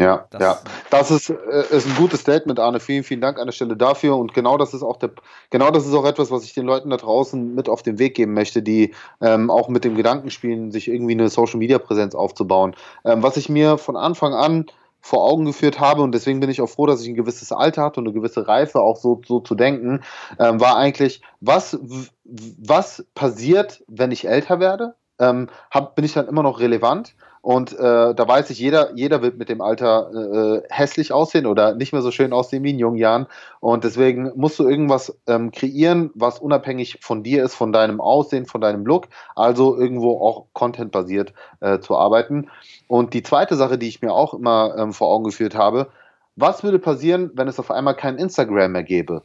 Ja, das, ja. Das ist, äh, ist ein gutes Statement, Arne. Vielen, vielen Dank an der Stelle dafür. Und genau das ist auch der, genau das ist auch etwas, was ich den Leuten da draußen mit auf den Weg geben möchte, die ähm, auch mit dem Gedanken spielen, sich irgendwie eine Social Media Präsenz aufzubauen. Ähm, was ich mir von Anfang an vor Augen geführt habe und deswegen bin ich auch froh, dass ich ein gewisses Alter hatte und eine gewisse Reife auch so, so zu denken, ähm, war eigentlich, was, was passiert, wenn ich älter werde? Ähm, hab, bin ich dann immer noch relevant? Und äh, da weiß ich, jeder, jeder wird mit dem Alter äh, hässlich aussehen oder nicht mehr so schön aussehen wie in jungen Jahren. Und deswegen musst du irgendwas ähm, kreieren, was unabhängig von dir ist, von deinem Aussehen, von deinem Look. Also irgendwo auch contentbasiert äh, zu arbeiten. Und die zweite Sache, die ich mir auch immer ähm, vor Augen geführt habe, was würde passieren, wenn es auf einmal kein Instagram mehr gäbe?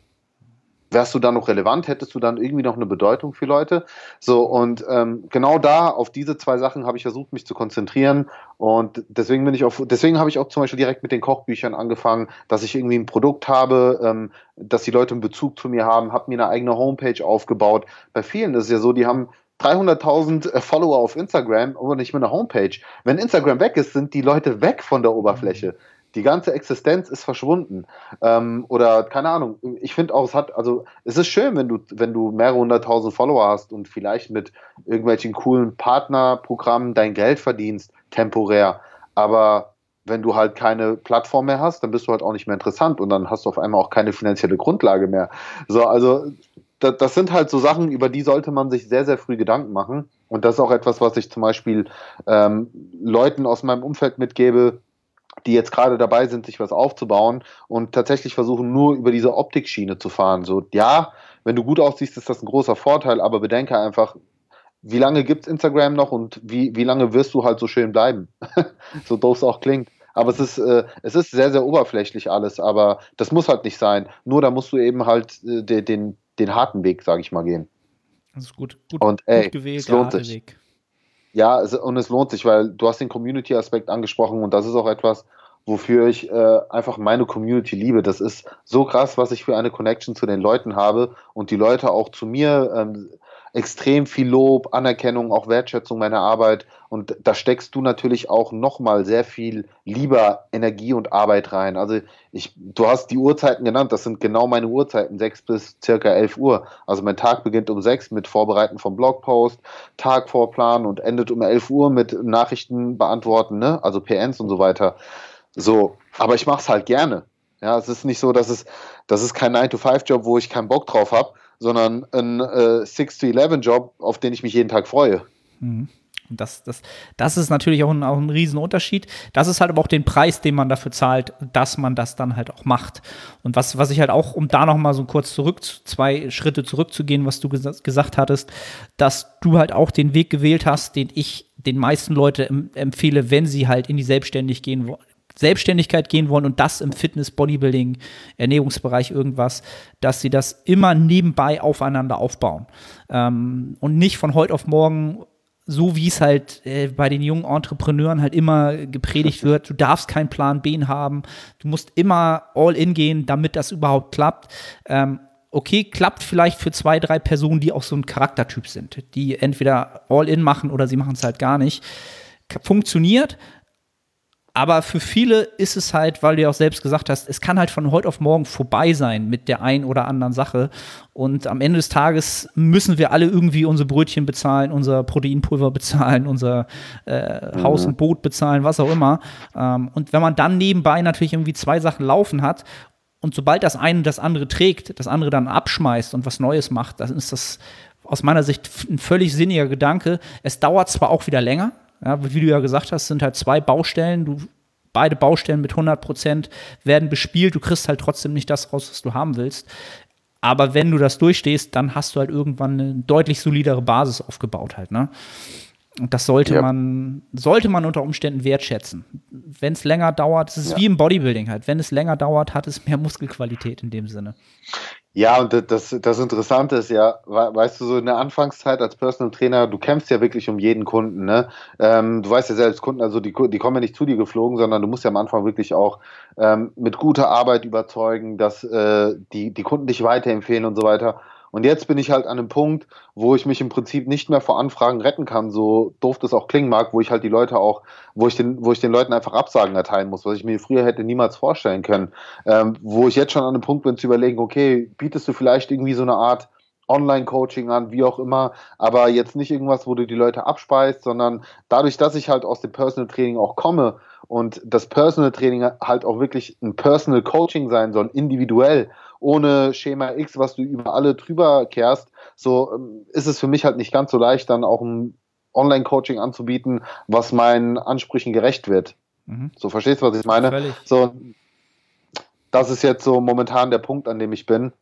Wärst du dann noch relevant, hättest du dann irgendwie noch eine Bedeutung für Leute. So, und ähm, genau da, auf diese zwei Sachen habe ich versucht, mich zu konzentrieren. Und deswegen bin ich auf, deswegen habe ich auch zum Beispiel direkt mit den Kochbüchern angefangen, dass ich irgendwie ein Produkt habe, ähm, dass die Leute einen Bezug zu mir haben, habe mir eine eigene Homepage aufgebaut. Bei vielen ist es ja so, die haben 300.000 äh, Follower auf Instagram, aber nicht mehr eine Homepage. Wenn Instagram weg ist, sind die Leute weg von der Oberfläche die ganze Existenz ist verschwunden. Ähm, oder keine Ahnung, ich finde auch, es hat, also es ist schön, wenn du, wenn du mehrere hunderttausend Follower hast und vielleicht mit irgendwelchen coolen Partnerprogrammen dein Geld verdienst, temporär. Aber wenn du halt keine Plattform mehr hast, dann bist du halt auch nicht mehr interessant und dann hast du auf einmal auch keine finanzielle Grundlage mehr. So, also das, das sind halt so Sachen, über die sollte man sich sehr, sehr früh Gedanken machen. Und das ist auch etwas, was ich zum Beispiel ähm, Leuten aus meinem Umfeld mitgebe, die jetzt gerade dabei sind, sich was aufzubauen und tatsächlich versuchen, nur über diese Optikschiene zu fahren. So, ja, wenn du gut aussiehst, ist das ein großer Vorteil, aber bedenke einfach, wie lange gibt es Instagram noch und wie, wie lange wirst du halt so schön bleiben? so doof es auch klingt. Aber es ist, äh, es ist sehr, sehr oberflächlich alles, aber das muss halt nicht sein. Nur da musst du eben halt äh, den, den, den harten Weg, sage ich mal, gehen. Das ist gut, gut, und, ey, gut gewählt, es lohnt sich. Weg. Ja, es, und es lohnt sich, weil du hast den Community-Aspekt angesprochen und das ist auch etwas, wofür ich äh, einfach meine Community liebe. Das ist so krass, was ich für eine Connection zu den Leuten habe und die Leute auch zu mir ähm, extrem viel Lob, Anerkennung, auch Wertschätzung meiner Arbeit. Und da steckst du natürlich auch nochmal sehr viel lieber Energie und Arbeit rein. Also ich, du hast die Uhrzeiten genannt, das sind genau meine Uhrzeiten, sechs bis circa elf Uhr. Also mein Tag beginnt um sechs mit Vorbereiten vom Blogpost, Tagvorplan und endet um elf Uhr mit Nachrichten beantworten, ne? also PNs und so weiter. So, aber ich mache es halt gerne. Ja, es ist nicht so, dass es, das ist kein 9-to-5-Job, wo ich keinen Bock drauf habe, sondern ein äh, 6-to-11-Job, auf den ich mich jeden Tag freue. Mhm. Und das, das, das ist natürlich auch ein, auch ein Riesenunterschied. Das ist halt aber auch den Preis, den man dafür zahlt, dass man das dann halt auch macht. Und was, was ich halt auch, um da noch mal so kurz zurück, zwei Schritte zurückzugehen, was du ges gesagt hattest, dass du halt auch den Weg gewählt hast, den ich den meisten Leute empfehle, wenn sie halt in die Selbstständig gehen, Selbstständigkeit gehen wollen und das im Fitness, Bodybuilding, Ernährungsbereich irgendwas, dass sie das immer nebenbei aufeinander aufbauen ähm, und nicht von heute auf morgen so wie es halt äh, bei den jungen Entrepreneuren halt immer gepredigt wird, du darfst keinen Plan B haben, du musst immer all in gehen, damit das überhaupt klappt. Ähm, okay, klappt vielleicht für zwei, drei Personen, die auch so ein Charaktertyp sind, die entweder all in machen oder sie machen es halt gar nicht. Funktioniert, aber für viele ist es halt, weil du ja auch selbst gesagt hast, es kann halt von heute auf morgen vorbei sein mit der einen oder anderen Sache. Und am Ende des Tages müssen wir alle irgendwie unsere Brötchen bezahlen, unser Proteinpulver bezahlen, unser äh, mhm. Haus und Boot bezahlen, was auch immer. Ähm, und wenn man dann nebenbei natürlich irgendwie zwei Sachen laufen hat und sobald das eine das andere trägt, das andere dann abschmeißt und was Neues macht, dann ist das aus meiner Sicht ein völlig sinniger Gedanke. Es dauert zwar auch wieder länger, ja, wie du ja gesagt hast, sind halt zwei Baustellen. Du, beide Baustellen mit 100 Prozent werden bespielt. Du kriegst halt trotzdem nicht das raus, was du haben willst. Aber wenn du das durchstehst, dann hast du halt irgendwann eine deutlich solidere Basis aufgebaut halt, ne? Und das sollte ja. man, sollte man unter Umständen wertschätzen. Wenn es länger dauert, es ist ja. wie im Bodybuilding halt. Wenn es länger dauert, hat es mehr Muskelqualität in dem Sinne. Ja, und das, das Interessante ist ja, weißt du, so in der Anfangszeit als Personal Trainer, du kämpfst ja wirklich um jeden Kunden, ne? Ähm, du weißt ja selbst, Kunden, also die, die kommen ja nicht zu dir geflogen, sondern du musst ja am Anfang wirklich auch ähm, mit guter Arbeit überzeugen, dass äh, die, die Kunden dich weiterempfehlen und so weiter. Und jetzt bin ich halt an einem Punkt, wo ich mich im Prinzip nicht mehr vor Anfragen retten kann, so doof das auch klingen mag, wo ich halt die Leute auch, wo ich den, wo ich den Leuten einfach Absagen erteilen muss, was ich mir früher hätte niemals vorstellen können. Ähm, wo ich jetzt schon an einem Punkt bin zu überlegen, okay, bietest du vielleicht irgendwie so eine Art Online-Coaching an, wie auch immer, aber jetzt nicht irgendwas, wo du die Leute abspeist, sondern dadurch, dass ich halt aus dem Personal Training auch komme und das Personal Training halt auch wirklich ein Personal Coaching sein soll, individuell ohne Schema X, was du über alle drüber kehrst, so ähm, ist es für mich halt nicht ganz so leicht, dann auch ein Online-Coaching anzubieten, was meinen Ansprüchen gerecht wird. Mhm. So verstehst du, was ich meine? Völlig. So, das ist jetzt so momentan der Punkt, an dem ich bin.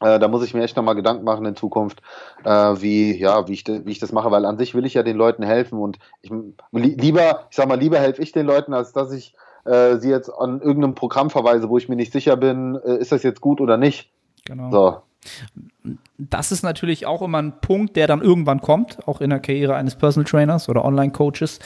Äh, da muss ich mir echt nochmal Gedanken machen in Zukunft, äh, wie, ja, wie, ich wie ich das mache, weil an sich will ich ja den Leuten helfen und ich lieber, ich sag mal, lieber helfe ich den Leuten, als dass ich äh, sie jetzt an irgendeinem Programm verweise, wo ich mir nicht sicher bin, äh, ist das jetzt gut oder nicht. Genau. So. Das ist natürlich auch immer ein Punkt, der dann irgendwann kommt, auch in der Karriere eines Personal Trainers oder Online-Coaches,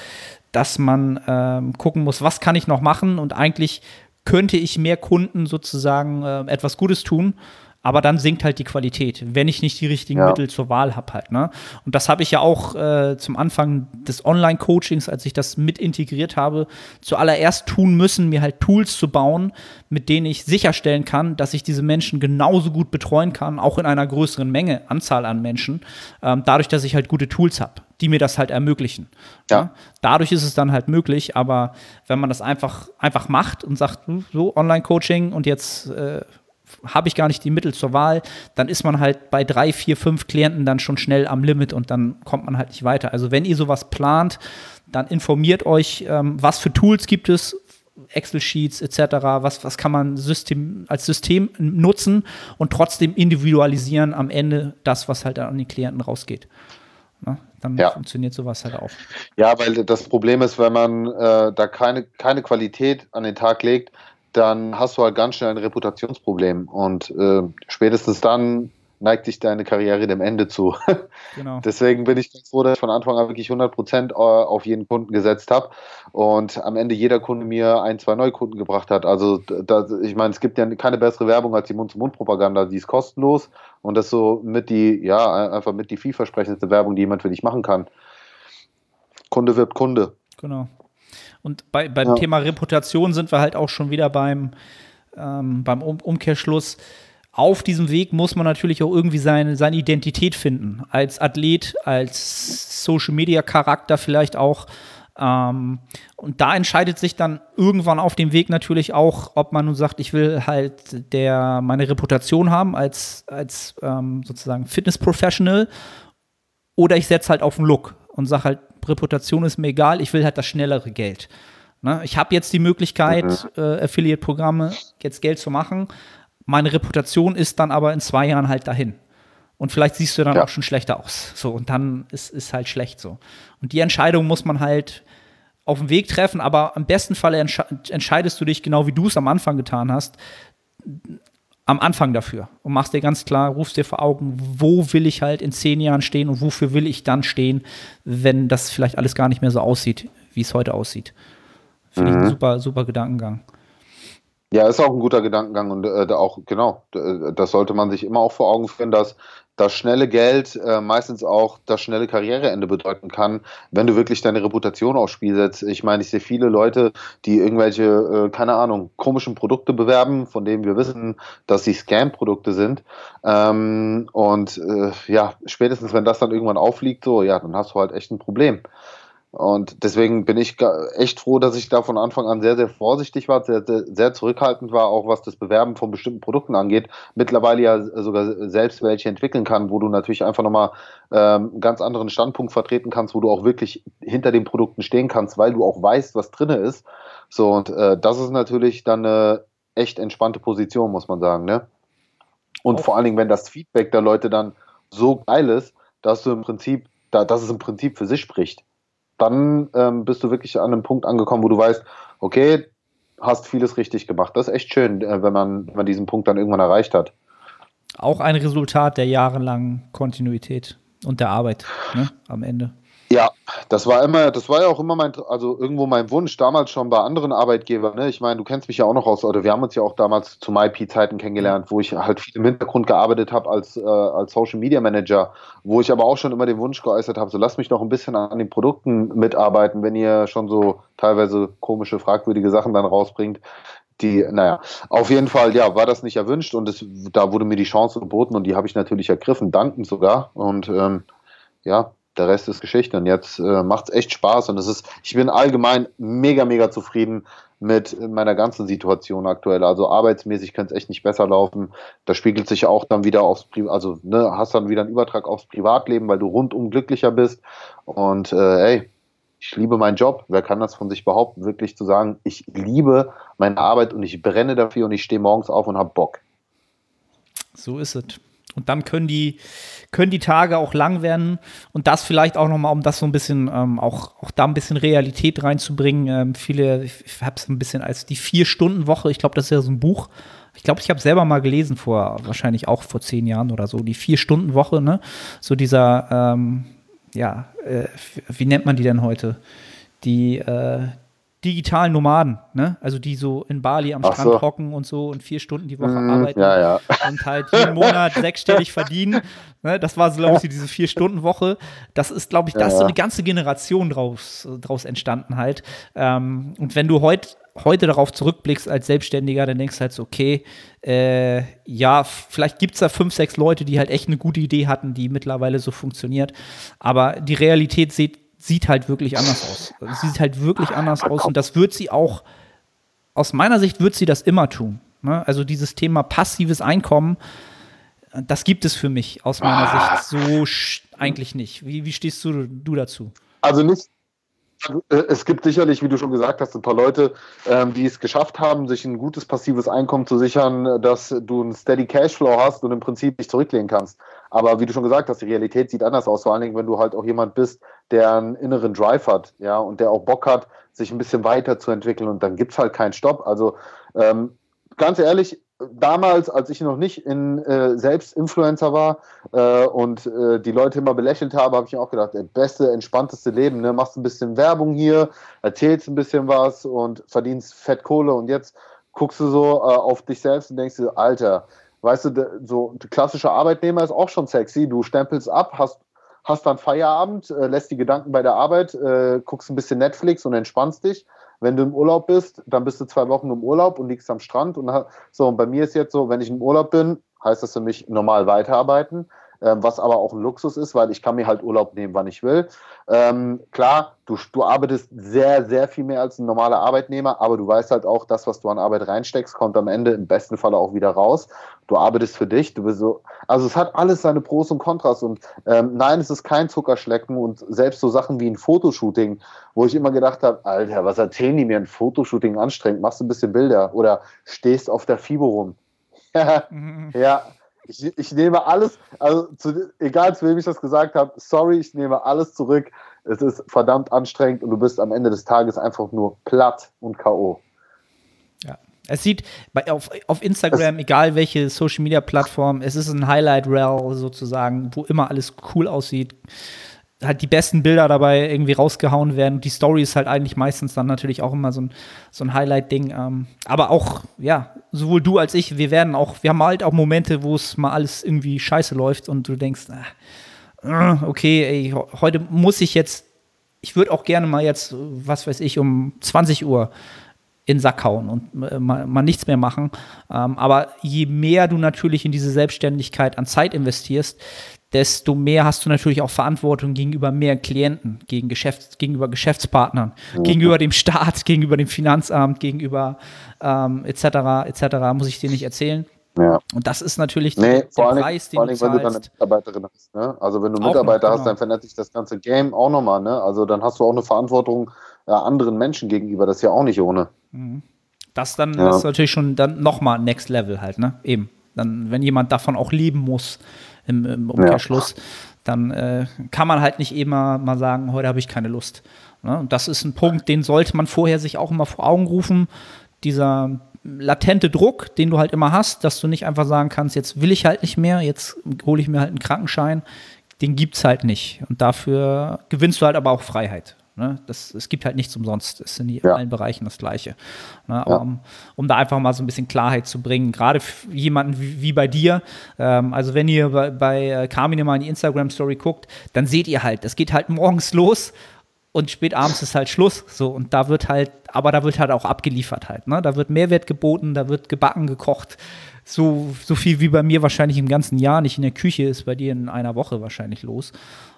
dass man ähm, gucken muss, was kann ich noch machen und eigentlich könnte ich mehr Kunden sozusagen äh, etwas Gutes tun aber dann sinkt halt die Qualität, wenn ich nicht die richtigen ja. Mittel zur Wahl habe halt. Ne? Und das habe ich ja auch äh, zum Anfang des Online-Coachings, als ich das mit integriert habe, zuallererst tun müssen, mir halt Tools zu bauen, mit denen ich sicherstellen kann, dass ich diese Menschen genauso gut betreuen kann, auch in einer größeren Menge, Anzahl an Menschen, ähm, dadurch, dass ich halt gute Tools habe die mir das halt ermöglichen. Ja. ja. Dadurch ist es dann halt möglich, aber wenn man das einfach, einfach macht und sagt, so Online-Coaching und jetzt äh, habe ich gar nicht die Mittel zur Wahl, dann ist man halt bei drei, vier, fünf Klienten dann schon schnell am Limit und dann kommt man halt nicht weiter. Also wenn ihr sowas plant, dann informiert euch, ähm, was für Tools gibt es, Excel-Sheets etc., was, was kann man System, als System nutzen und trotzdem individualisieren am Ende das, was halt an die Klienten rausgeht. Na, dann ja. funktioniert sowas halt auch. Ja, weil das Problem ist, wenn man äh, da keine, keine Qualität an den Tag legt, dann hast du halt ganz schnell ein Reputationsproblem und äh, spätestens dann neigt sich deine Karriere dem Ende zu. Genau. Deswegen bin ich ganz froh, dass ich von Anfang an wirklich 100 Prozent äh, auf jeden Kunden gesetzt habe und am Ende jeder Kunde mir ein, zwei Neukunden gebracht hat. Also da, ich meine, es gibt ja keine bessere Werbung als die Mund-zu-Mund-Propaganda. Die ist kostenlos und das ist so mit die, ja, einfach mit die vielversprechendste Werbung, die jemand für dich machen kann. Kunde wird Kunde. Genau. Und bei, beim ja. Thema Reputation sind wir halt auch schon wieder beim, ähm, beim um Umkehrschluss. Auf diesem Weg muss man natürlich auch irgendwie seine, seine Identität finden. Als Athlet, als Social Media Charakter vielleicht auch. Ähm, und da entscheidet sich dann irgendwann auf dem Weg natürlich auch, ob man nun sagt, ich will halt der meine Reputation haben als, als ähm, sozusagen Fitness Professional oder ich setze halt auf den Look und sage halt, Reputation ist mir egal, ich will halt das schnellere Geld. Ne? Ich habe jetzt die Möglichkeit, mhm. äh, Affiliate-Programme jetzt Geld zu machen. Meine Reputation ist dann aber in zwei Jahren halt dahin. Und vielleicht siehst du dann ja. auch schon schlechter aus. So, und dann ist, ist halt schlecht so. Und die Entscheidung muss man halt auf dem Weg treffen, aber im besten Fall entsche entscheidest du dich genau wie du es am Anfang getan hast, am Anfang dafür und machst dir ganz klar, rufst dir vor Augen, wo will ich halt in zehn Jahren stehen und wofür will ich dann stehen, wenn das vielleicht alles gar nicht mehr so aussieht, wie es heute aussieht. Finde mhm. ich einen super, super Gedankengang. Ja, ist auch ein guter Gedankengang und äh, auch, genau, das sollte man sich immer auch vor Augen führen, dass das schnelle Geld äh, meistens auch das schnelle Karriereende bedeuten kann, wenn du wirklich deine Reputation aufs Spiel setzt. Ich meine, ich sehe viele Leute, die irgendwelche, äh, keine Ahnung, komischen Produkte bewerben, von denen wir wissen, dass sie Scam-Produkte sind. Ähm, und äh, ja, spätestens wenn das dann irgendwann aufliegt, so, ja, dann hast du halt echt ein Problem. Und deswegen bin ich echt froh, dass ich da von Anfang an sehr, sehr vorsichtig war, sehr, sehr, zurückhaltend war, auch was das Bewerben von bestimmten Produkten angeht. Mittlerweile ja sogar selbst welche entwickeln kann, wo du natürlich einfach nochmal ähm, einen ganz anderen Standpunkt vertreten kannst, wo du auch wirklich hinter den Produkten stehen kannst, weil du auch weißt, was drin ist. So, und äh, das ist natürlich dann eine echt entspannte Position, muss man sagen, ne? Und auch. vor allen Dingen, wenn das Feedback der Leute dann so geil ist, dass du im Prinzip, da, dass es im Prinzip für sich spricht dann ähm, bist du wirklich an einem Punkt angekommen, wo du weißt, okay, hast vieles richtig gemacht. Das ist echt schön, äh, wenn, man, wenn man diesen Punkt dann irgendwann erreicht hat. Auch ein Resultat der jahrelangen Kontinuität und der Arbeit ne, am Ende. Ja, das war immer, das war ja auch immer mein, also irgendwo mein Wunsch, damals schon bei anderen Arbeitgebern. Ne? Ich meine, du kennst mich ja auch noch aus, oder wir haben uns ja auch damals zu MyP-Zeiten kennengelernt, wo ich halt viel im Hintergrund gearbeitet habe als, äh, als Social Media Manager, wo ich aber auch schon immer den Wunsch geäußert habe, so lasst mich noch ein bisschen an den Produkten mitarbeiten, wenn ihr schon so teilweise komische, fragwürdige Sachen dann rausbringt. Die, naja, auf jeden Fall, ja, war das nicht erwünscht und es, da wurde mir die Chance geboten und die habe ich natürlich ergriffen, dankend sogar. Und ähm, ja, der Rest ist Geschichte. Und jetzt äh, macht es echt Spaß. Und es ist, ich bin allgemein mega, mega zufrieden mit meiner ganzen Situation aktuell. Also arbeitsmäßig könnte es echt nicht besser laufen. Das spiegelt sich auch dann wieder aufs Pri also ne, hast dann wieder einen Übertrag aufs Privatleben, weil du rundum glücklicher bist. Und äh, ey, ich liebe meinen Job. Wer kann das von sich behaupten, wirklich zu sagen, ich liebe meine Arbeit und ich brenne dafür und ich stehe morgens auf und habe Bock. So ist es. Und dann können die, können die Tage auch lang werden. Und das vielleicht auch nochmal, um das so ein bisschen, ähm, auch, auch da ein bisschen Realität reinzubringen. Ähm, viele, ich habe es ein bisschen als die Vier-Stunden-Woche, ich glaube, das ist ja so ein Buch. Ich glaube, ich habe selber mal gelesen vor, wahrscheinlich auch vor zehn Jahren oder so, die Vier-Stunden-Woche, ne? So dieser, ähm, ja, äh, wie nennt man die denn heute? Die, äh, digitalen Nomaden, ne? Also die so in Bali am Ach Strand so. hocken und so und vier Stunden die Woche mm, arbeiten ja, ja. und halt jeden Monat sechsstellig verdienen. Ne? Das war so, glaube ich, diese Vier-Stunden-Woche. Das ist, glaube ich, da ja, ist so eine ganze Generation draus, draus entstanden halt. Ähm, und wenn du heut, heute darauf zurückblickst als Selbstständiger, dann denkst du halt so, okay, äh, ja, vielleicht gibt es da fünf, sechs Leute, die halt echt eine gute Idee hatten, die mittlerweile so funktioniert. Aber die Realität sieht sieht halt wirklich anders aus. Sie sieht halt wirklich anders aus und das wird sie auch, aus meiner Sicht wird sie das immer tun. Ne? Also dieses Thema passives Einkommen, das gibt es für mich aus meiner ah. Sicht so eigentlich nicht. Wie, wie stehst du, du dazu? Also nicht, äh, es gibt sicherlich, wie du schon gesagt hast, ein paar Leute, ähm, die es geschafft haben, sich ein gutes passives Einkommen zu sichern, dass du einen Steady Cashflow hast und im Prinzip dich zurücklehnen kannst. Aber wie du schon gesagt hast, die Realität sieht anders aus, vor allen Dingen, wenn du halt auch jemand bist, der einen inneren Drive hat, ja, und der auch Bock hat, sich ein bisschen weiterzuentwickeln und dann gibt es halt keinen Stopp. Also ähm, ganz ehrlich, damals, als ich noch nicht in äh, selbst Influencer war äh, und äh, die Leute immer belächelt habe, habe ich mir auch gedacht, der beste, entspannteste Leben, ne? Machst ein bisschen Werbung hier, erzählst ein bisschen was und verdienst Fettkohle und jetzt guckst du so äh, auf dich selbst und denkst dir, Alter, weißt du, so der klassische Arbeitnehmer ist auch schon sexy. Du stempelst ab, hast, hast dann Feierabend, äh, lässt die Gedanken bei der Arbeit, äh, guckst ein bisschen Netflix und entspannst dich wenn du im Urlaub bist, dann bist du zwei Wochen im Urlaub und liegst am Strand. Und so, und bei mir ist jetzt so, wenn ich im Urlaub bin, heißt das für mich normal weiterarbeiten. Ähm, was aber auch ein Luxus ist, weil ich kann mir halt Urlaub nehmen, wann ich will. Ähm, klar, du, du arbeitest sehr, sehr viel mehr als ein normaler Arbeitnehmer, aber du weißt halt auch, das, was du an Arbeit reinsteckst, kommt am Ende im besten Falle auch wieder raus. Du arbeitest für dich, du bist so, also es hat alles seine Pros und Kontras und ähm, nein, es ist kein Zuckerschlecken und selbst so Sachen wie ein Fotoshooting, wo ich immer gedacht habe, Alter, was erzählen die mir, ein Fotoshooting anstrengend, machst du ein bisschen Bilder oder stehst auf der FIBO rum. ja, ich, ich nehme alles, also zu, egal zu wem ich das gesagt habe, sorry, ich nehme alles zurück. Es ist verdammt anstrengend und du bist am Ende des Tages einfach nur platt und K.O. Ja. Es sieht bei, auf, auf Instagram, es, egal welche Social Media Plattform, es ist ein Highlight Reel sozusagen, wo immer alles cool aussieht halt die besten Bilder dabei irgendwie rausgehauen werden. Die Story ist halt eigentlich meistens dann natürlich auch immer so ein, so ein Highlight-Ding. Ähm, aber auch, ja, sowohl du als ich, wir werden auch, wir haben halt auch Momente, wo es mal alles irgendwie scheiße läuft und du denkst, ah, äh, okay, ey, heute muss ich jetzt, ich würde auch gerne mal jetzt, was weiß ich, um 20 Uhr in den Sack hauen und äh, mal, mal, nichts mehr machen. Ähm, aber je mehr du natürlich in diese Selbstständigkeit an Zeit investierst, desto mehr hast du natürlich auch Verantwortung gegenüber mehr Klienten, gegen Geschäfts-, gegenüber Geschäftspartnern, mhm. gegenüber dem Staat, gegenüber dem Finanzamt, gegenüber ähm, etc. etc. muss ich dir nicht erzählen. Ja. Und das ist natürlich nee, der, vor der Preis, den vor allem, du wenn du dann eine Mitarbeiterin hast. Ne? Also wenn du Mitarbeiter noch, hast, genau. dann verändert sich das ganze Game auch nochmal. Ne? Also dann hast du auch eine Verantwortung äh, anderen Menschen gegenüber. Das ist ja auch nicht ohne. Mhm. Das dann ja. das ist natürlich schon dann nochmal Next Level halt, ne? Eben. Dann, wenn jemand davon auch leben muss, im, im Umkehrschluss, ja. dann äh, kann man halt nicht immer mal sagen, heute habe ich keine Lust. Ne? Und das ist ein Punkt, den sollte man vorher sich auch immer vor Augen rufen. Dieser latente Druck, den du halt immer hast, dass du nicht einfach sagen kannst, jetzt will ich halt nicht mehr, jetzt hole ich mir halt einen Krankenschein, den gibt es halt nicht. Und dafür gewinnst du halt aber auch Freiheit. Ne? Das, es gibt halt nichts umsonst. Es ist in ja. allen Bereichen das Gleiche. Ne? Aber ja. um, um, da einfach mal so ein bisschen Klarheit zu bringen, gerade für jemanden wie, wie bei dir, ähm, also wenn ihr bei, bei äh, Carmine mal in die Instagram-Story guckt, dann seht ihr halt, es geht halt morgens los und spät abends ist halt Schluss. So, und da wird halt, aber da wird halt auch abgeliefert halt. Ne? Da wird Mehrwert geboten, da wird gebacken, gekocht. So, so viel wie bei mir wahrscheinlich im ganzen Jahr nicht in der Küche ist, bei dir in einer Woche wahrscheinlich los.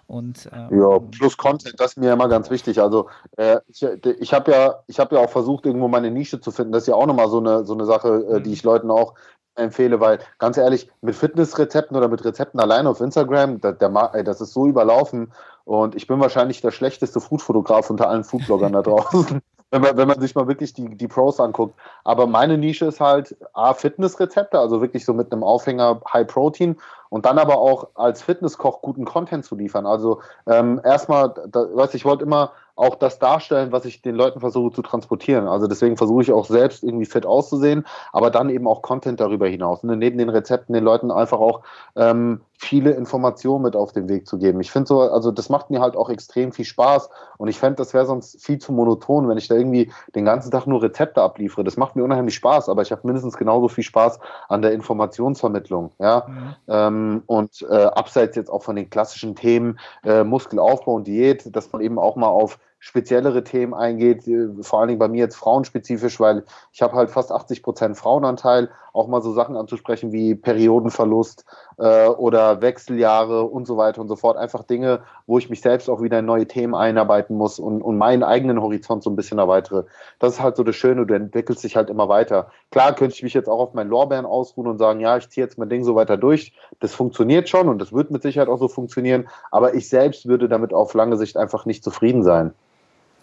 Und, ähm, ja, plus Content, das ist mir immer ganz wichtig. Also äh, ich, ich habe ja, ich ja auch versucht, irgendwo meine Nische zu finden. Das ist ja auch nochmal so eine, so eine Sache, äh, die mhm. ich Leuten auch empfehle, weil ganz ehrlich, mit Fitnessrezepten oder mit Rezepten alleine auf Instagram, der, der, ey, das ist so überlaufen und ich bin wahrscheinlich der schlechteste Foodfotograf unter allen Foodbloggern da draußen wenn man, wenn man sich mal wirklich die, die Pros anguckt. Aber meine Nische ist halt A, Fitnessrezepte, also wirklich so mit einem Aufhänger High Protein und dann aber auch als Fitnesskoch guten Content zu liefern. Also ähm, erstmal, da, weiß ich wollte immer auch das darstellen, was ich den Leuten versuche zu transportieren. Also deswegen versuche ich auch selbst irgendwie fit auszusehen, aber dann eben auch Content darüber hinaus. Und neben den Rezepten den Leuten einfach auch ähm, viele Informationen mit auf den Weg zu geben. Ich finde so, also das macht mir halt auch extrem viel Spaß und ich fände, das wäre sonst viel zu monoton, wenn ich da irgendwie den ganzen Tag nur Rezepte abliefere. Das macht mir unheimlich Spaß, aber ich habe mindestens genauso viel Spaß an der Informationsvermittlung. Ja? Mhm. Ähm, und äh, abseits jetzt auch von den klassischen Themen äh, Muskelaufbau und Diät, dass man eben auch mal auf speziellere Themen eingeht, äh, vor allen Dingen bei mir jetzt frauenspezifisch, weil ich habe halt fast 80 Prozent Frauenanteil, auch mal so Sachen anzusprechen wie Periodenverlust äh, oder Wechseljahre und so weiter und so fort. Einfach Dinge, wo ich mich selbst auch wieder in neue Themen einarbeiten muss und, und meinen eigenen Horizont so ein bisschen erweitere. Das ist halt so das Schöne, du entwickelst dich halt immer weiter. Klar könnte ich mich jetzt auch auf meinen Lorbeeren ausruhen und sagen, ja, ich ziehe jetzt mein Ding so weiter durch. Das funktioniert schon und das wird mit Sicherheit auch so funktionieren, aber ich selbst würde damit auf lange Sicht einfach nicht zufrieden sein.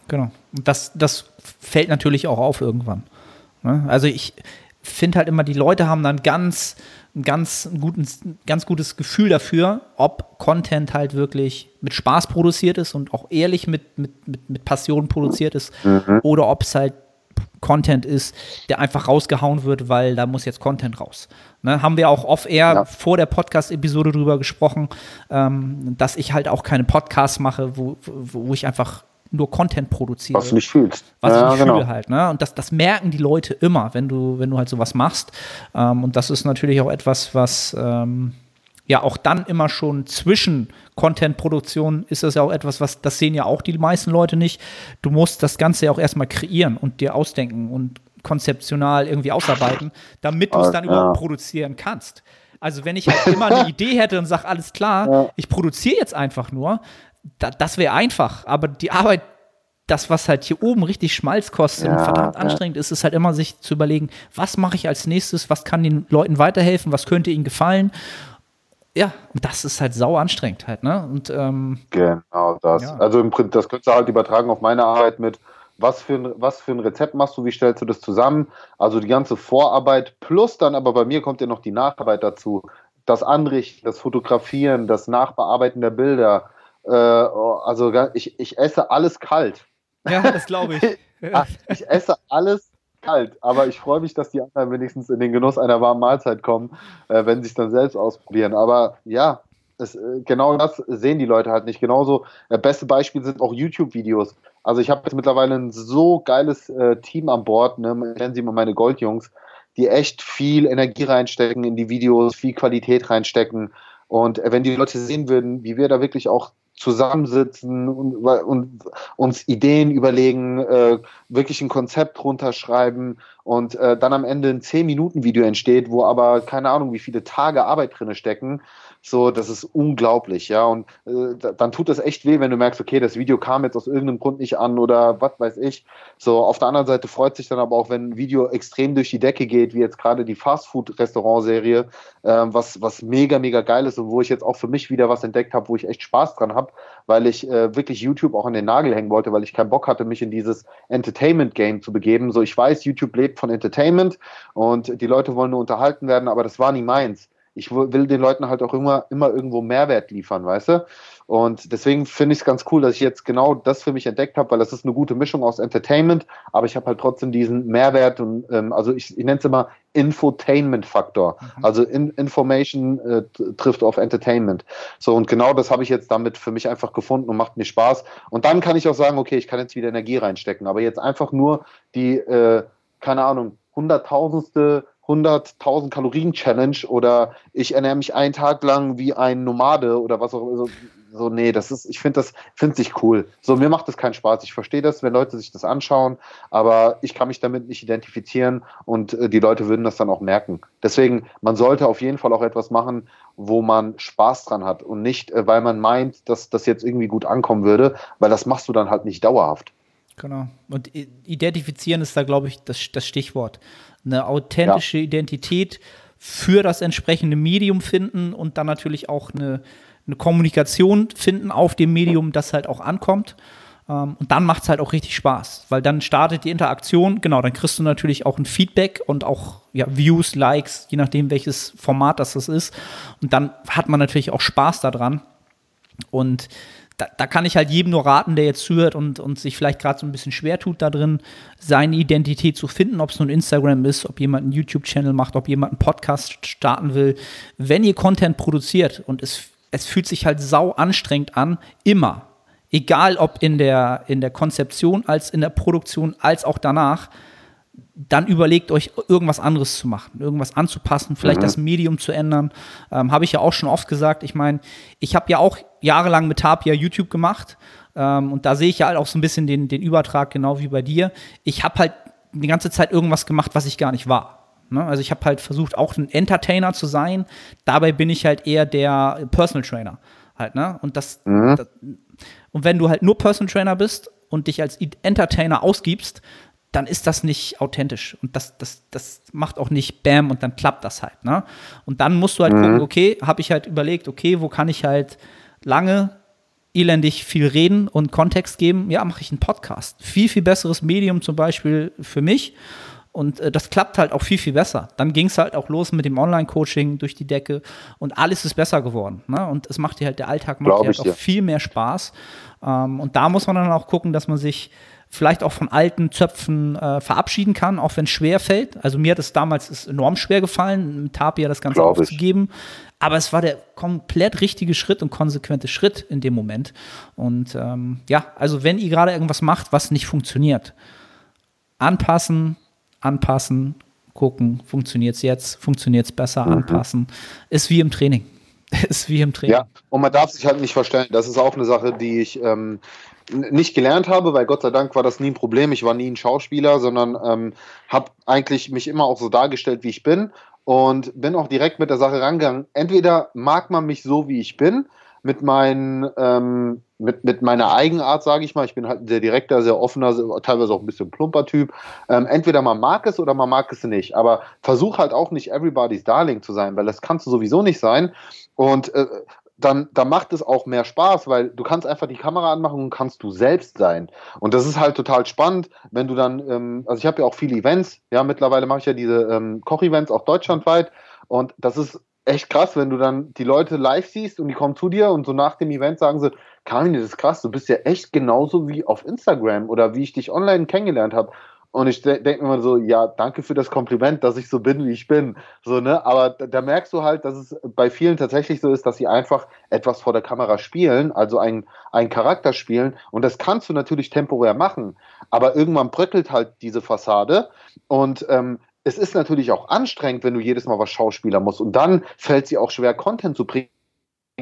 Genau. Und das, das fällt natürlich auch auf irgendwann. Ne? Also ich finde halt immer, die Leute haben dann ganz, ein ganz, guten, ganz gutes Gefühl dafür, ob Content halt wirklich mit Spaß produziert ist und auch ehrlich mit, mit, mit, mit Passion produziert ist mhm. oder ob es halt Content ist, der einfach rausgehauen wird, weil da muss jetzt Content raus. Ne, haben wir auch off-air ja. vor der Podcast-Episode drüber gesprochen, ähm, dass ich halt auch keine Podcasts mache, wo, wo ich einfach nur Content produziere. Was du nicht fühlst. Was ja, ich nicht genau. fühle halt. Ne? Und das, das merken die Leute immer, wenn du, wenn du halt sowas machst. Ähm, und das ist natürlich auch etwas, was ähm, ja auch dann immer schon zwischen Content-Produktion ist das ja auch etwas, was das sehen ja auch die meisten Leute nicht. Du musst das Ganze ja auch erstmal kreieren und dir ausdenken und konzeptional irgendwie ausarbeiten, damit du es dann ja. überhaupt produzieren kannst. Also wenn ich halt immer eine Idee hätte und sage, alles klar, ja. ich produziere jetzt einfach nur, da, das wäre einfach. Aber die Arbeit, das, was halt hier oben richtig Schmalz kostet ja, und verdammt ja. anstrengend ist, ist halt immer sich zu überlegen, was mache ich als nächstes, was kann den Leuten weiterhelfen, was könnte ihnen gefallen. Ja, und das ist halt sau anstrengend halt, ne? Und, ähm, genau das. Ja. Also im Prinzip, das könntest du halt übertragen auf meine Arbeit mit, was für, ein, was für ein Rezept machst du, wie stellst du das zusammen? Also die ganze Vorarbeit plus dann aber bei mir kommt ja noch die Nacharbeit dazu. Das Anrichten, das Fotografieren, das Nachbearbeiten der Bilder. Äh, also ich, ich esse alles kalt. Ja, das glaube ich. ich esse alles kalt, aber ich freue mich, dass die anderen wenigstens in den Genuss einer warmen Mahlzeit kommen, äh, wenn sie es dann selbst ausprobieren. Aber ja, es, äh, genau das sehen die Leute halt nicht. Genauso, äh, beste Beispiel sind auch YouTube-Videos. Also ich habe jetzt mittlerweile ein so geiles äh, Team an Bord, ne, nennen sie mal meine Goldjungs, die echt viel Energie reinstecken in die Videos, viel Qualität reinstecken. Und äh, wenn die Leute sehen würden, wie wir da wirklich auch zusammensitzen und, und uns Ideen überlegen, äh, wirklich ein Konzept runterschreiben und äh, dann am Ende ein 10-Minuten-Video entsteht, wo aber keine Ahnung, wie viele Tage Arbeit drin stecken, so, das ist unglaublich, ja. Und äh, dann tut es echt weh, wenn du merkst, okay, das Video kam jetzt aus irgendeinem Grund nicht an oder was weiß ich. So, auf der anderen Seite freut sich dann aber auch, wenn ein Video extrem durch die Decke geht, wie jetzt gerade die Fastfood-Restaurant-Serie, äh, was, was mega, mega geil ist und wo ich jetzt auch für mich wieder was entdeckt habe, wo ich echt Spaß dran habe, weil ich äh, wirklich YouTube auch an den Nagel hängen wollte, weil ich keinen Bock hatte, mich in dieses Entertainment-Game zu begeben. So, ich weiß, YouTube lebt von Entertainment und die Leute wollen nur unterhalten werden, aber das war nie meins ich will den Leuten halt auch immer, immer irgendwo Mehrwert liefern, weißt du? Und deswegen finde ich es ganz cool, dass ich jetzt genau das für mich entdeckt habe, weil das ist eine gute Mischung aus Entertainment, aber ich habe halt trotzdem diesen Mehrwert und ähm, also ich, ich nenne es immer Infotainment-Faktor. Mhm. Also in, Information äh, trifft auf Entertainment. So, und genau das habe ich jetzt damit für mich einfach gefunden und macht mir Spaß. Und dann kann ich auch sagen, okay, ich kann jetzt wieder Energie reinstecken, aber jetzt einfach nur die, äh, keine Ahnung, hunderttausendste 100.000 Kalorien Challenge oder ich ernähre mich einen Tag lang wie ein Nomade oder was auch immer. So, so nee, das ist, ich finde das, finde sich cool. So, mir macht das keinen Spaß. Ich verstehe das, wenn Leute sich das anschauen, aber ich kann mich damit nicht identifizieren und äh, die Leute würden das dann auch merken. Deswegen, man sollte auf jeden Fall auch etwas machen, wo man Spaß dran hat und nicht, äh, weil man meint, dass das jetzt irgendwie gut ankommen würde, weil das machst du dann halt nicht dauerhaft. Genau. Und identifizieren ist da, glaube ich, das, das Stichwort eine authentische ja. Identität für das entsprechende Medium finden und dann natürlich auch eine, eine Kommunikation finden auf dem Medium, das halt auch ankommt. Ähm, und dann macht es halt auch richtig Spaß, weil dann startet die Interaktion, genau, dann kriegst du natürlich auch ein Feedback und auch ja, Views, Likes, je nachdem, welches Format das, das ist. Und dann hat man natürlich auch Spaß daran. Und da, da, kann ich halt jedem nur raten, der jetzt zuhört und, und sich vielleicht gerade so ein bisschen schwer tut, da drin seine Identität zu finden, ob es nun Instagram ist, ob jemand einen YouTube-Channel macht, ob jemand einen Podcast starten will. Wenn ihr Content produziert und es, es fühlt sich halt sau anstrengend an, immer, egal ob in der, in der Konzeption als in der Produktion als auch danach, dann überlegt euch, irgendwas anderes zu machen, irgendwas anzupassen, vielleicht mhm. das Medium zu ändern. Ähm, habe ich ja auch schon oft gesagt. Ich meine, ich habe ja auch jahrelang mit Tapia YouTube gemacht ähm, und da sehe ich ja halt auch so ein bisschen den, den Übertrag, genau wie bei dir. Ich habe halt die ganze Zeit irgendwas gemacht, was ich gar nicht war. Ne? Also ich habe halt versucht, auch ein Entertainer zu sein. Dabei bin ich halt eher der Personal Trainer. Halt, ne? Und das, mhm. das und wenn du halt nur Personal Trainer bist und dich als Entertainer ausgibst, dann ist das nicht authentisch. Und das, das, das macht auch nicht Bam und dann klappt das halt. Ne? Und dann musst du halt mhm. gucken, okay, habe ich halt überlegt, okay, wo kann ich halt lange elendig viel reden und Kontext geben? Ja, mache ich einen Podcast. Viel, viel besseres Medium zum Beispiel für mich. Und äh, das klappt halt auch viel, viel besser. Dann ging es halt auch los mit dem Online-Coaching durch die Decke und alles ist besser geworden. Ne? Und es macht dir halt, der Alltag macht dir halt auch viel mehr Spaß. Ähm, und da muss man dann auch gucken, dass man sich vielleicht auch von alten Zöpfen äh, verabschieden kann, auch wenn es schwer fällt. Also mir hat es damals ist enorm schwer gefallen, mit Tapia das Ganze Glaub aufzugeben. Ich. Aber es war der komplett richtige Schritt und konsequente Schritt in dem Moment. Und ähm, ja, also wenn ihr gerade irgendwas macht, was nicht funktioniert, anpassen, anpassen, gucken, funktioniert es jetzt, funktioniert es besser, mhm. anpassen. Ist wie im Training. Ist wie im Training. Ja, und man darf sich halt nicht verstellen. Das ist auch eine Sache, die ich ähm, nicht gelernt habe, weil Gott sei Dank war das nie ein Problem. Ich war nie ein Schauspieler, sondern ähm, habe eigentlich mich immer auch so dargestellt, wie ich bin. und bin auch direkt mit der Sache rangegangen. Entweder mag man mich so, wie ich bin, mit, meinen, ähm, mit, mit meiner Eigenart, sage ich mal. Ich bin halt sehr direkter, sehr offener, teilweise auch ein bisschen plumper Typ. Ähm, entweder man mag es oder man mag es nicht. Aber versuch halt auch nicht everybody's Darling zu sein, weil das kannst du sowieso nicht sein. Und äh, dann, dann macht es auch mehr Spaß, weil du kannst einfach die Kamera anmachen und kannst du selbst sein. Und das ist halt total spannend, wenn du dann, ähm, also ich habe ja auch viele Events, ja, mittlerweile mache ich ja diese ähm, Koch-Events auch deutschlandweit und das ist echt krass, wenn du dann die Leute live siehst und die kommen zu dir und so nach dem Event sagen sie, Karin, das ist krass, du bist ja echt genauso wie auf Instagram oder wie ich dich online kennengelernt habe. Und ich de denke mir mal so, ja, danke für das Kompliment, dass ich so bin, wie ich bin. So, ne? Aber da, da, merkst du halt, dass es bei vielen tatsächlich so ist, dass sie einfach etwas vor der Kamera spielen, also einen Charakter spielen. Und das kannst du natürlich temporär machen. Aber irgendwann bröckelt halt diese Fassade. Und ähm, es ist natürlich auch anstrengend, wenn du jedes Mal was Schauspieler musst. Und dann fällt sie auch schwer, Content zu bringen,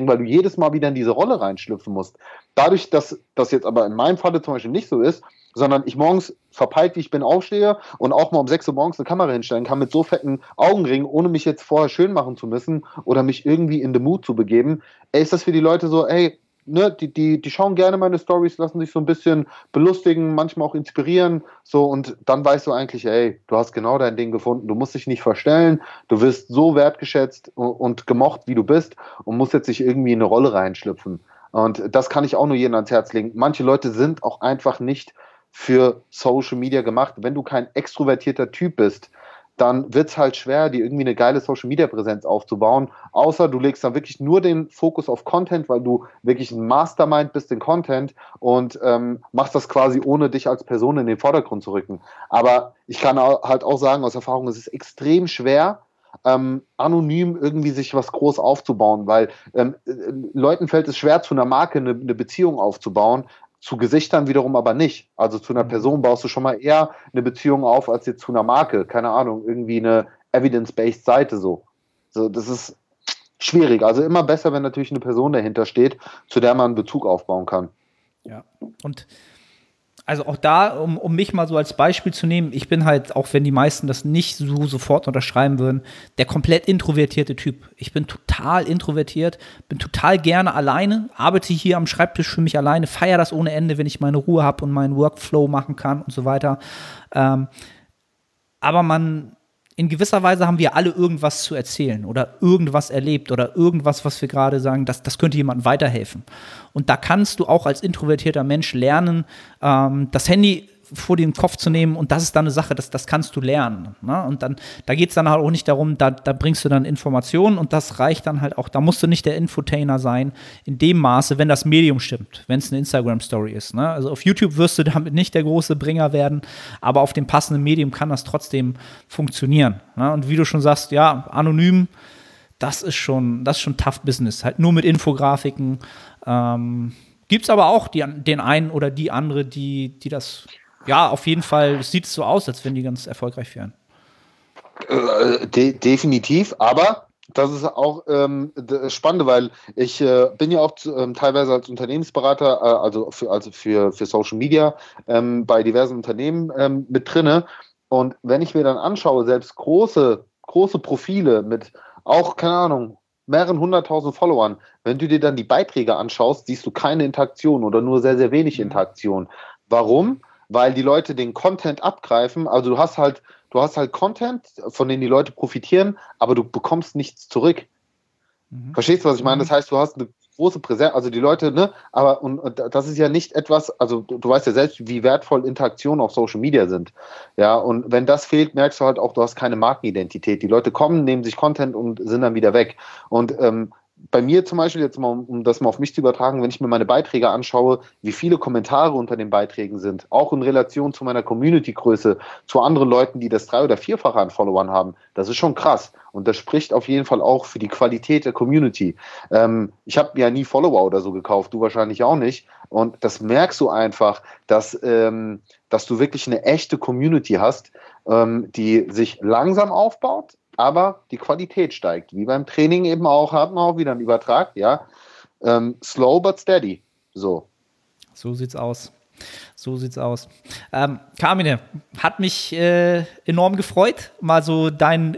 weil du jedes Mal wieder in diese Rolle reinschlüpfen musst. Dadurch, dass das jetzt aber in meinem Falle zum Beispiel nicht so ist, sondern ich morgens verpeilt, wie ich bin, aufstehe und auch mal um 6 Uhr morgens eine Kamera hinstellen kann mit so fetten Augenringen, ohne mich jetzt vorher schön machen zu müssen oder mich irgendwie in the mood zu begeben, ey, ist das für die Leute so, ey, ne, die, die, die schauen gerne meine Stories, lassen sich so ein bisschen belustigen, manchmal auch inspirieren, so und dann weißt du eigentlich, ey, du hast genau dein Ding gefunden, du musst dich nicht verstellen, du wirst so wertgeschätzt und gemocht, wie du bist und musst jetzt nicht irgendwie in eine Rolle reinschlüpfen. Und das kann ich auch nur jedem ans Herz legen. Manche Leute sind auch einfach nicht für Social Media gemacht. Wenn du kein extrovertierter Typ bist, dann wird es halt schwer, dir irgendwie eine geile Social Media Präsenz aufzubauen. Außer du legst dann wirklich nur den Fokus auf Content, weil du wirklich ein Mastermind bist in Content und ähm, machst das quasi ohne dich als Person in den Vordergrund zu rücken. Aber ich kann halt auch sagen aus Erfahrung, es ist extrem schwer, ähm, anonym irgendwie sich was groß aufzubauen, weil ähm, äh, Leuten fällt es schwer, zu einer Marke eine, eine Beziehung aufzubauen, zu Gesichtern wiederum aber nicht. Also zu einer mhm. Person baust du schon mal eher eine Beziehung auf als jetzt zu einer Marke. Keine Ahnung, irgendwie eine evidence-based Seite so. So, das ist schwierig. Also immer besser, wenn natürlich eine Person dahinter steht, zu der man einen Bezug aufbauen kann. Ja. Und also auch da, um, um mich mal so als Beispiel zu nehmen, ich bin halt, auch wenn die meisten das nicht so sofort unterschreiben würden, der komplett introvertierte Typ. Ich bin total introvertiert, bin total gerne alleine, arbeite hier am Schreibtisch für mich alleine, feiere das ohne Ende, wenn ich meine Ruhe habe und meinen Workflow machen kann und so weiter. Ähm, aber man in gewisser Weise haben wir alle irgendwas zu erzählen oder irgendwas erlebt oder irgendwas, was wir gerade sagen, das, das könnte jemandem weiterhelfen. Und da kannst du auch als introvertierter Mensch lernen, ähm, das Handy vor den Kopf zu nehmen und das ist dann eine Sache, das, das kannst du lernen. Ne? Und dann, da geht es dann halt auch nicht darum, da, da bringst du dann Informationen und das reicht dann halt auch, da musst du nicht der Infotainer sein, in dem Maße, wenn das Medium stimmt, wenn es eine Instagram-Story ist. Ne? Also auf YouTube wirst du damit nicht der große Bringer werden, aber auf dem passenden Medium kann das trotzdem funktionieren. Ne? Und wie du schon sagst, ja, anonym, das ist schon, das ist schon tough Business. Halt nur mit Infografiken. Ähm, Gibt es aber auch die, den einen oder die andere, die, die das ja, auf jeden Fall sieht es so aus, als wenn die ganz erfolgreich wären. Äh, de definitiv, aber das ist auch ähm, das Spannende, weil ich äh, bin ja auch ähm, teilweise als Unternehmensberater, äh, also, für, also für, für Social Media ähm, bei diversen Unternehmen ähm, mit drinne. Und wenn ich mir dann anschaue, selbst große, große Profile mit auch, keine Ahnung, mehreren hunderttausend Followern, wenn du dir dann die Beiträge anschaust, siehst du keine Interaktion oder nur sehr, sehr wenig mhm. Interaktion. Warum? Weil die Leute den Content abgreifen. Also du hast halt, du hast halt Content, von dem die Leute profitieren, aber du bekommst nichts zurück. Mhm. Verstehst du, was ich meine? Das mhm. heißt, du hast eine große Präsenz, also die Leute, ne, aber und, und, das ist ja nicht etwas, also du, du, weißt ja selbst, wie wertvoll Interaktionen auf Social Media sind. Ja, und wenn das fehlt, merkst du halt auch, du hast keine Markenidentität. Die Leute kommen, nehmen sich Content und sind dann wieder weg. Und ähm, bei mir zum Beispiel, jetzt mal, um das mal auf mich zu übertragen, wenn ich mir meine Beiträge anschaue, wie viele Kommentare unter den Beiträgen sind, auch in Relation zu meiner Community-Größe, zu anderen Leuten, die das drei- oder vierfache an Followern haben, das ist schon krass. Und das spricht auf jeden Fall auch für die Qualität der Community. Ähm, ich habe ja nie Follower oder so gekauft, du wahrscheinlich auch nicht. Und das merkst du einfach, dass, ähm, dass du wirklich eine echte Community hast, ähm, die sich langsam aufbaut, aber die Qualität steigt. Wie beim Training eben auch, hat man auch wieder einen Übertrag, ja. Ähm, slow but steady. So. So sieht's aus. So sieht's aus. Ähm, Carmine, hat mich äh, enorm gefreut, mal so deinen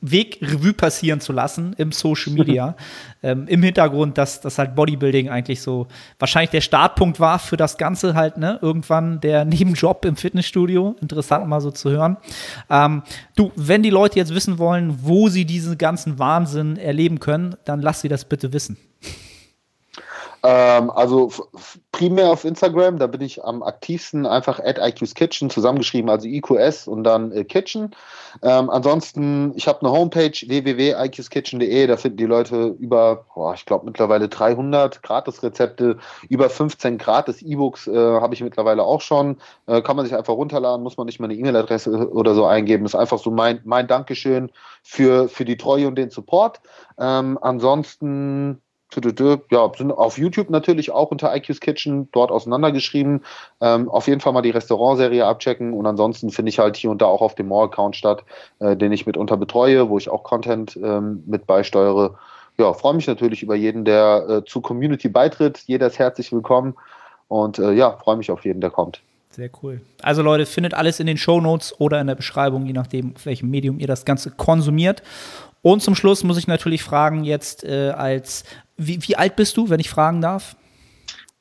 Weg Revue passieren zu lassen im Social Media. ähm, Im Hintergrund, dass das halt Bodybuilding eigentlich so wahrscheinlich der Startpunkt war für das Ganze halt, ne? Irgendwann der Nebenjob im Fitnessstudio. Interessant mal so zu hören. Ähm, du, wenn die Leute jetzt wissen wollen, wo sie diesen ganzen Wahnsinn erleben können, dann lass sie das bitte wissen. Ähm, also primär auf Instagram, da bin ich am aktivsten, einfach at IQ's Kitchen zusammengeschrieben, also IQS und dann äh, Kitchen. Ähm, ansonsten, ich habe eine Homepage www.iqskitchen.de, da finden die Leute über, boah, ich glaube mittlerweile 300 Gratis-Rezepte, über 15 Gratis-E-Books äh, habe ich mittlerweile auch schon. Äh, kann man sich einfach runterladen, muss man nicht mal eine E-Mail-Adresse oder so eingeben. Das ist einfach so mein, mein Dankeschön für, für die Treue und den Support. Ähm, ansonsten ja, sind auf YouTube natürlich auch unter IQ's Kitchen dort auseinandergeschrieben. Ähm, auf jeden Fall mal die Restaurantserie abchecken und ansonsten finde ich halt hier und da auch auf dem More-Account statt, äh, den ich mitunter betreue, wo ich auch Content ähm, mit beisteuere. Ja, freue mich natürlich über jeden, der äh, zur Community beitritt. Jeder ist herzlich willkommen und äh, ja, freue mich auf jeden, der kommt. Sehr cool. Also Leute, findet alles in den Show Notes oder in der Beschreibung, je nachdem, auf welchem Medium ihr das Ganze konsumiert. Und zum Schluss muss ich natürlich fragen, jetzt äh, als, wie, wie alt bist du, wenn ich fragen darf?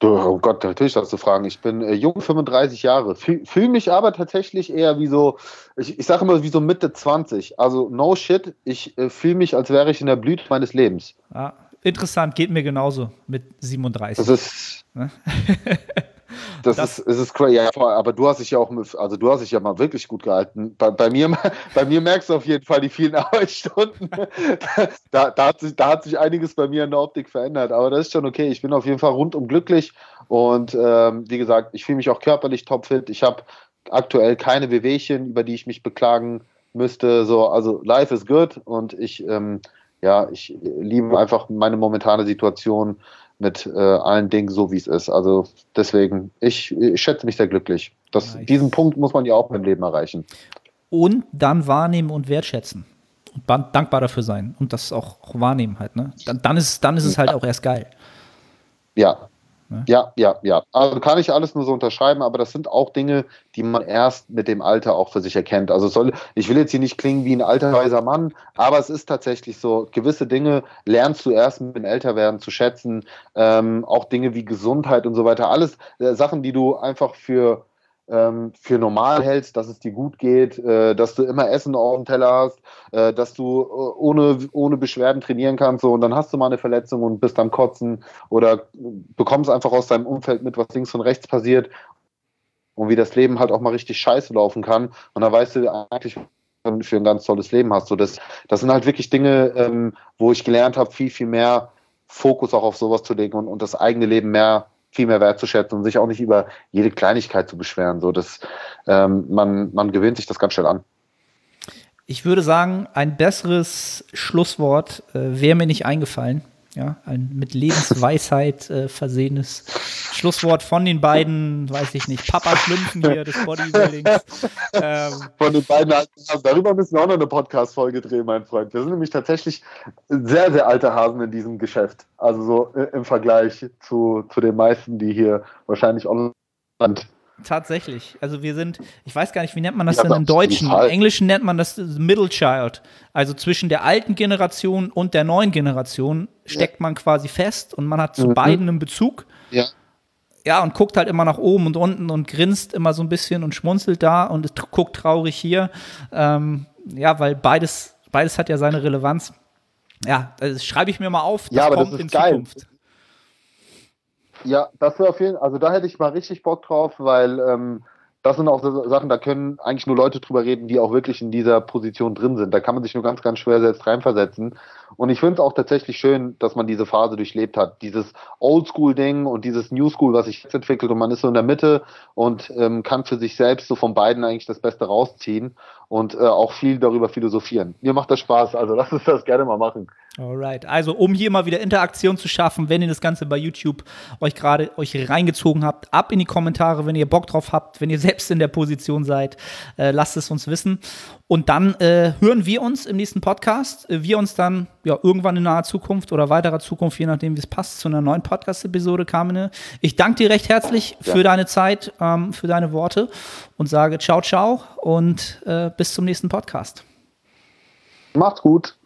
Oh Gott, natürlich darfst du fragen. Ich bin äh, jung, 35 Jahre. Fühle fühl mich aber tatsächlich eher wie so, ich, ich sage immer wie so Mitte 20. Also no shit, ich äh, fühle mich, als wäre ich in der Blüte meines Lebens. Ah, interessant, geht mir genauso mit 37. Das ist. Das, das, ist, es ist crazy. Ja, aber du hast dich ja auch, also du hast dich ja mal wirklich gut gehalten. Bei, bei, mir, bei mir merkst du auf jeden Fall die vielen Arbeitsstunden. da, da, hat sich, da hat sich einiges bei mir in der Optik verändert. Aber das ist schon okay. Ich bin auf jeden Fall rundum glücklich. Und ähm, wie gesagt, ich fühle mich auch körperlich topfit. Ich habe aktuell keine Wehwehchen, über die ich mich beklagen müsste. So, also life is good und ich, ähm, ja, ich liebe einfach meine momentane Situation mit äh, allen Dingen so, wie es ist. Also deswegen, ich, ich schätze mich sehr glücklich. Das, nice. Diesen Punkt muss man ja auch im Leben erreichen. Und dann wahrnehmen und wertschätzen. Und dankbar dafür sein. Und das auch, auch wahrnehmen halt. Ne? Dann, dann, ist, dann ist es halt auch erst geil. Ja, Ne? Ja, ja, ja. Also kann ich alles nur so unterschreiben, aber das sind auch Dinge, die man erst mit dem Alter auch für sich erkennt. Also soll, ich will jetzt hier nicht klingen wie ein alter weiser Mann, aber es ist tatsächlich so, gewisse Dinge lernst du erst mit dem Älterwerden zu schätzen. Ähm, auch Dinge wie Gesundheit und so weiter. Alles äh, Sachen, die du einfach für ähm, für normal hältst, dass es dir gut geht, äh, dass du immer Essen auf dem Teller hast, äh, dass du äh, ohne, ohne Beschwerden trainieren kannst so, und dann hast du mal eine Verletzung und bist am Kotzen oder bekommst einfach aus deinem Umfeld mit, was links und rechts passiert und wie das Leben halt auch mal richtig scheiße laufen kann. Und da weißt du eigentlich, für ein ganz tolles Leben hast. So, das, das sind halt wirklich Dinge, ähm, wo ich gelernt habe, viel, viel mehr Fokus auch auf sowas zu legen und, und das eigene Leben mehr viel mehr wertzuschätzen und sich auch nicht über jede Kleinigkeit zu beschweren. So, das, ähm, man, man gewöhnt sich das ganz schnell an. Ich würde sagen, ein besseres Schlusswort äh, wäre mir nicht eingefallen. Ja, ein mit Lebensweisheit äh, versehenes Schlusswort von den beiden, weiß ich nicht, Papa Schlümpfen hier des Bodybuildings. Ähm, von den beiden alten Hasen. Darüber müssen wir auch noch eine Podcast-Folge drehen, mein Freund. Wir sind nämlich tatsächlich sehr, sehr alte Hasen in diesem Geschäft. Also so äh, im Vergleich zu, zu den meisten, die hier wahrscheinlich online sind. Tatsächlich. Also wir sind, ich weiß gar nicht, wie nennt man das ja, denn im Deutschen? Im Englischen nennt man das Middle Child. Also zwischen der alten Generation und der neuen Generation steckt ja. man quasi fest und man hat zu mhm. beiden einen Bezug. Ja. Ja, und guckt halt immer nach oben und unten und grinst immer so ein bisschen und schmunzelt da und guckt traurig hier. Ähm, ja, weil beides, beides hat ja seine Relevanz. Ja, das schreibe ich mir mal auf. Das ja, aber kommt das ist in geil. Zukunft. Ja, das wäre auf jeden Fall, also da hätte ich mal richtig Bock drauf, weil ähm, das sind auch so Sachen, da können eigentlich nur Leute drüber reden, die auch wirklich in dieser Position drin sind. Da kann man sich nur ganz, ganz schwer selbst reinversetzen. Und ich finde es auch tatsächlich schön, dass man diese Phase durchlebt hat. Dieses Oldschool-Ding und dieses New School, was sich jetzt entwickelt und man ist so in der Mitte und ähm, kann für sich selbst so von beiden eigentlich das Beste rausziehen und äh, auch viel darüber philosophieren. Mir macht das Spaß, also lass uns das gerne mal machen. Alright, also um hier mal wieder Interaktion zu schaffen, wenn ihr das Ganze bei YouTube euch gerade euch reingezogen habt, ab in die Kommentare, wenn ihr Bock drauf habt, wenn ihr selbst in der Position seid, äh, lasst es uns wissen. Und dann äh, hören wir uns im nächsten Podcast. Äh, wir uns dann ja irgendwann in naher Zukunft oder weiterer Zukunft, je nachdem, wie es passt, zu einer neuen Podcast-Episode, Carmine. Ich danke dir recht herzlich Ja. für deine Zeit, ähm, für deine Worte und sage ciao, ciao und äh, bis zum nächsten Podcast. Macht's gut.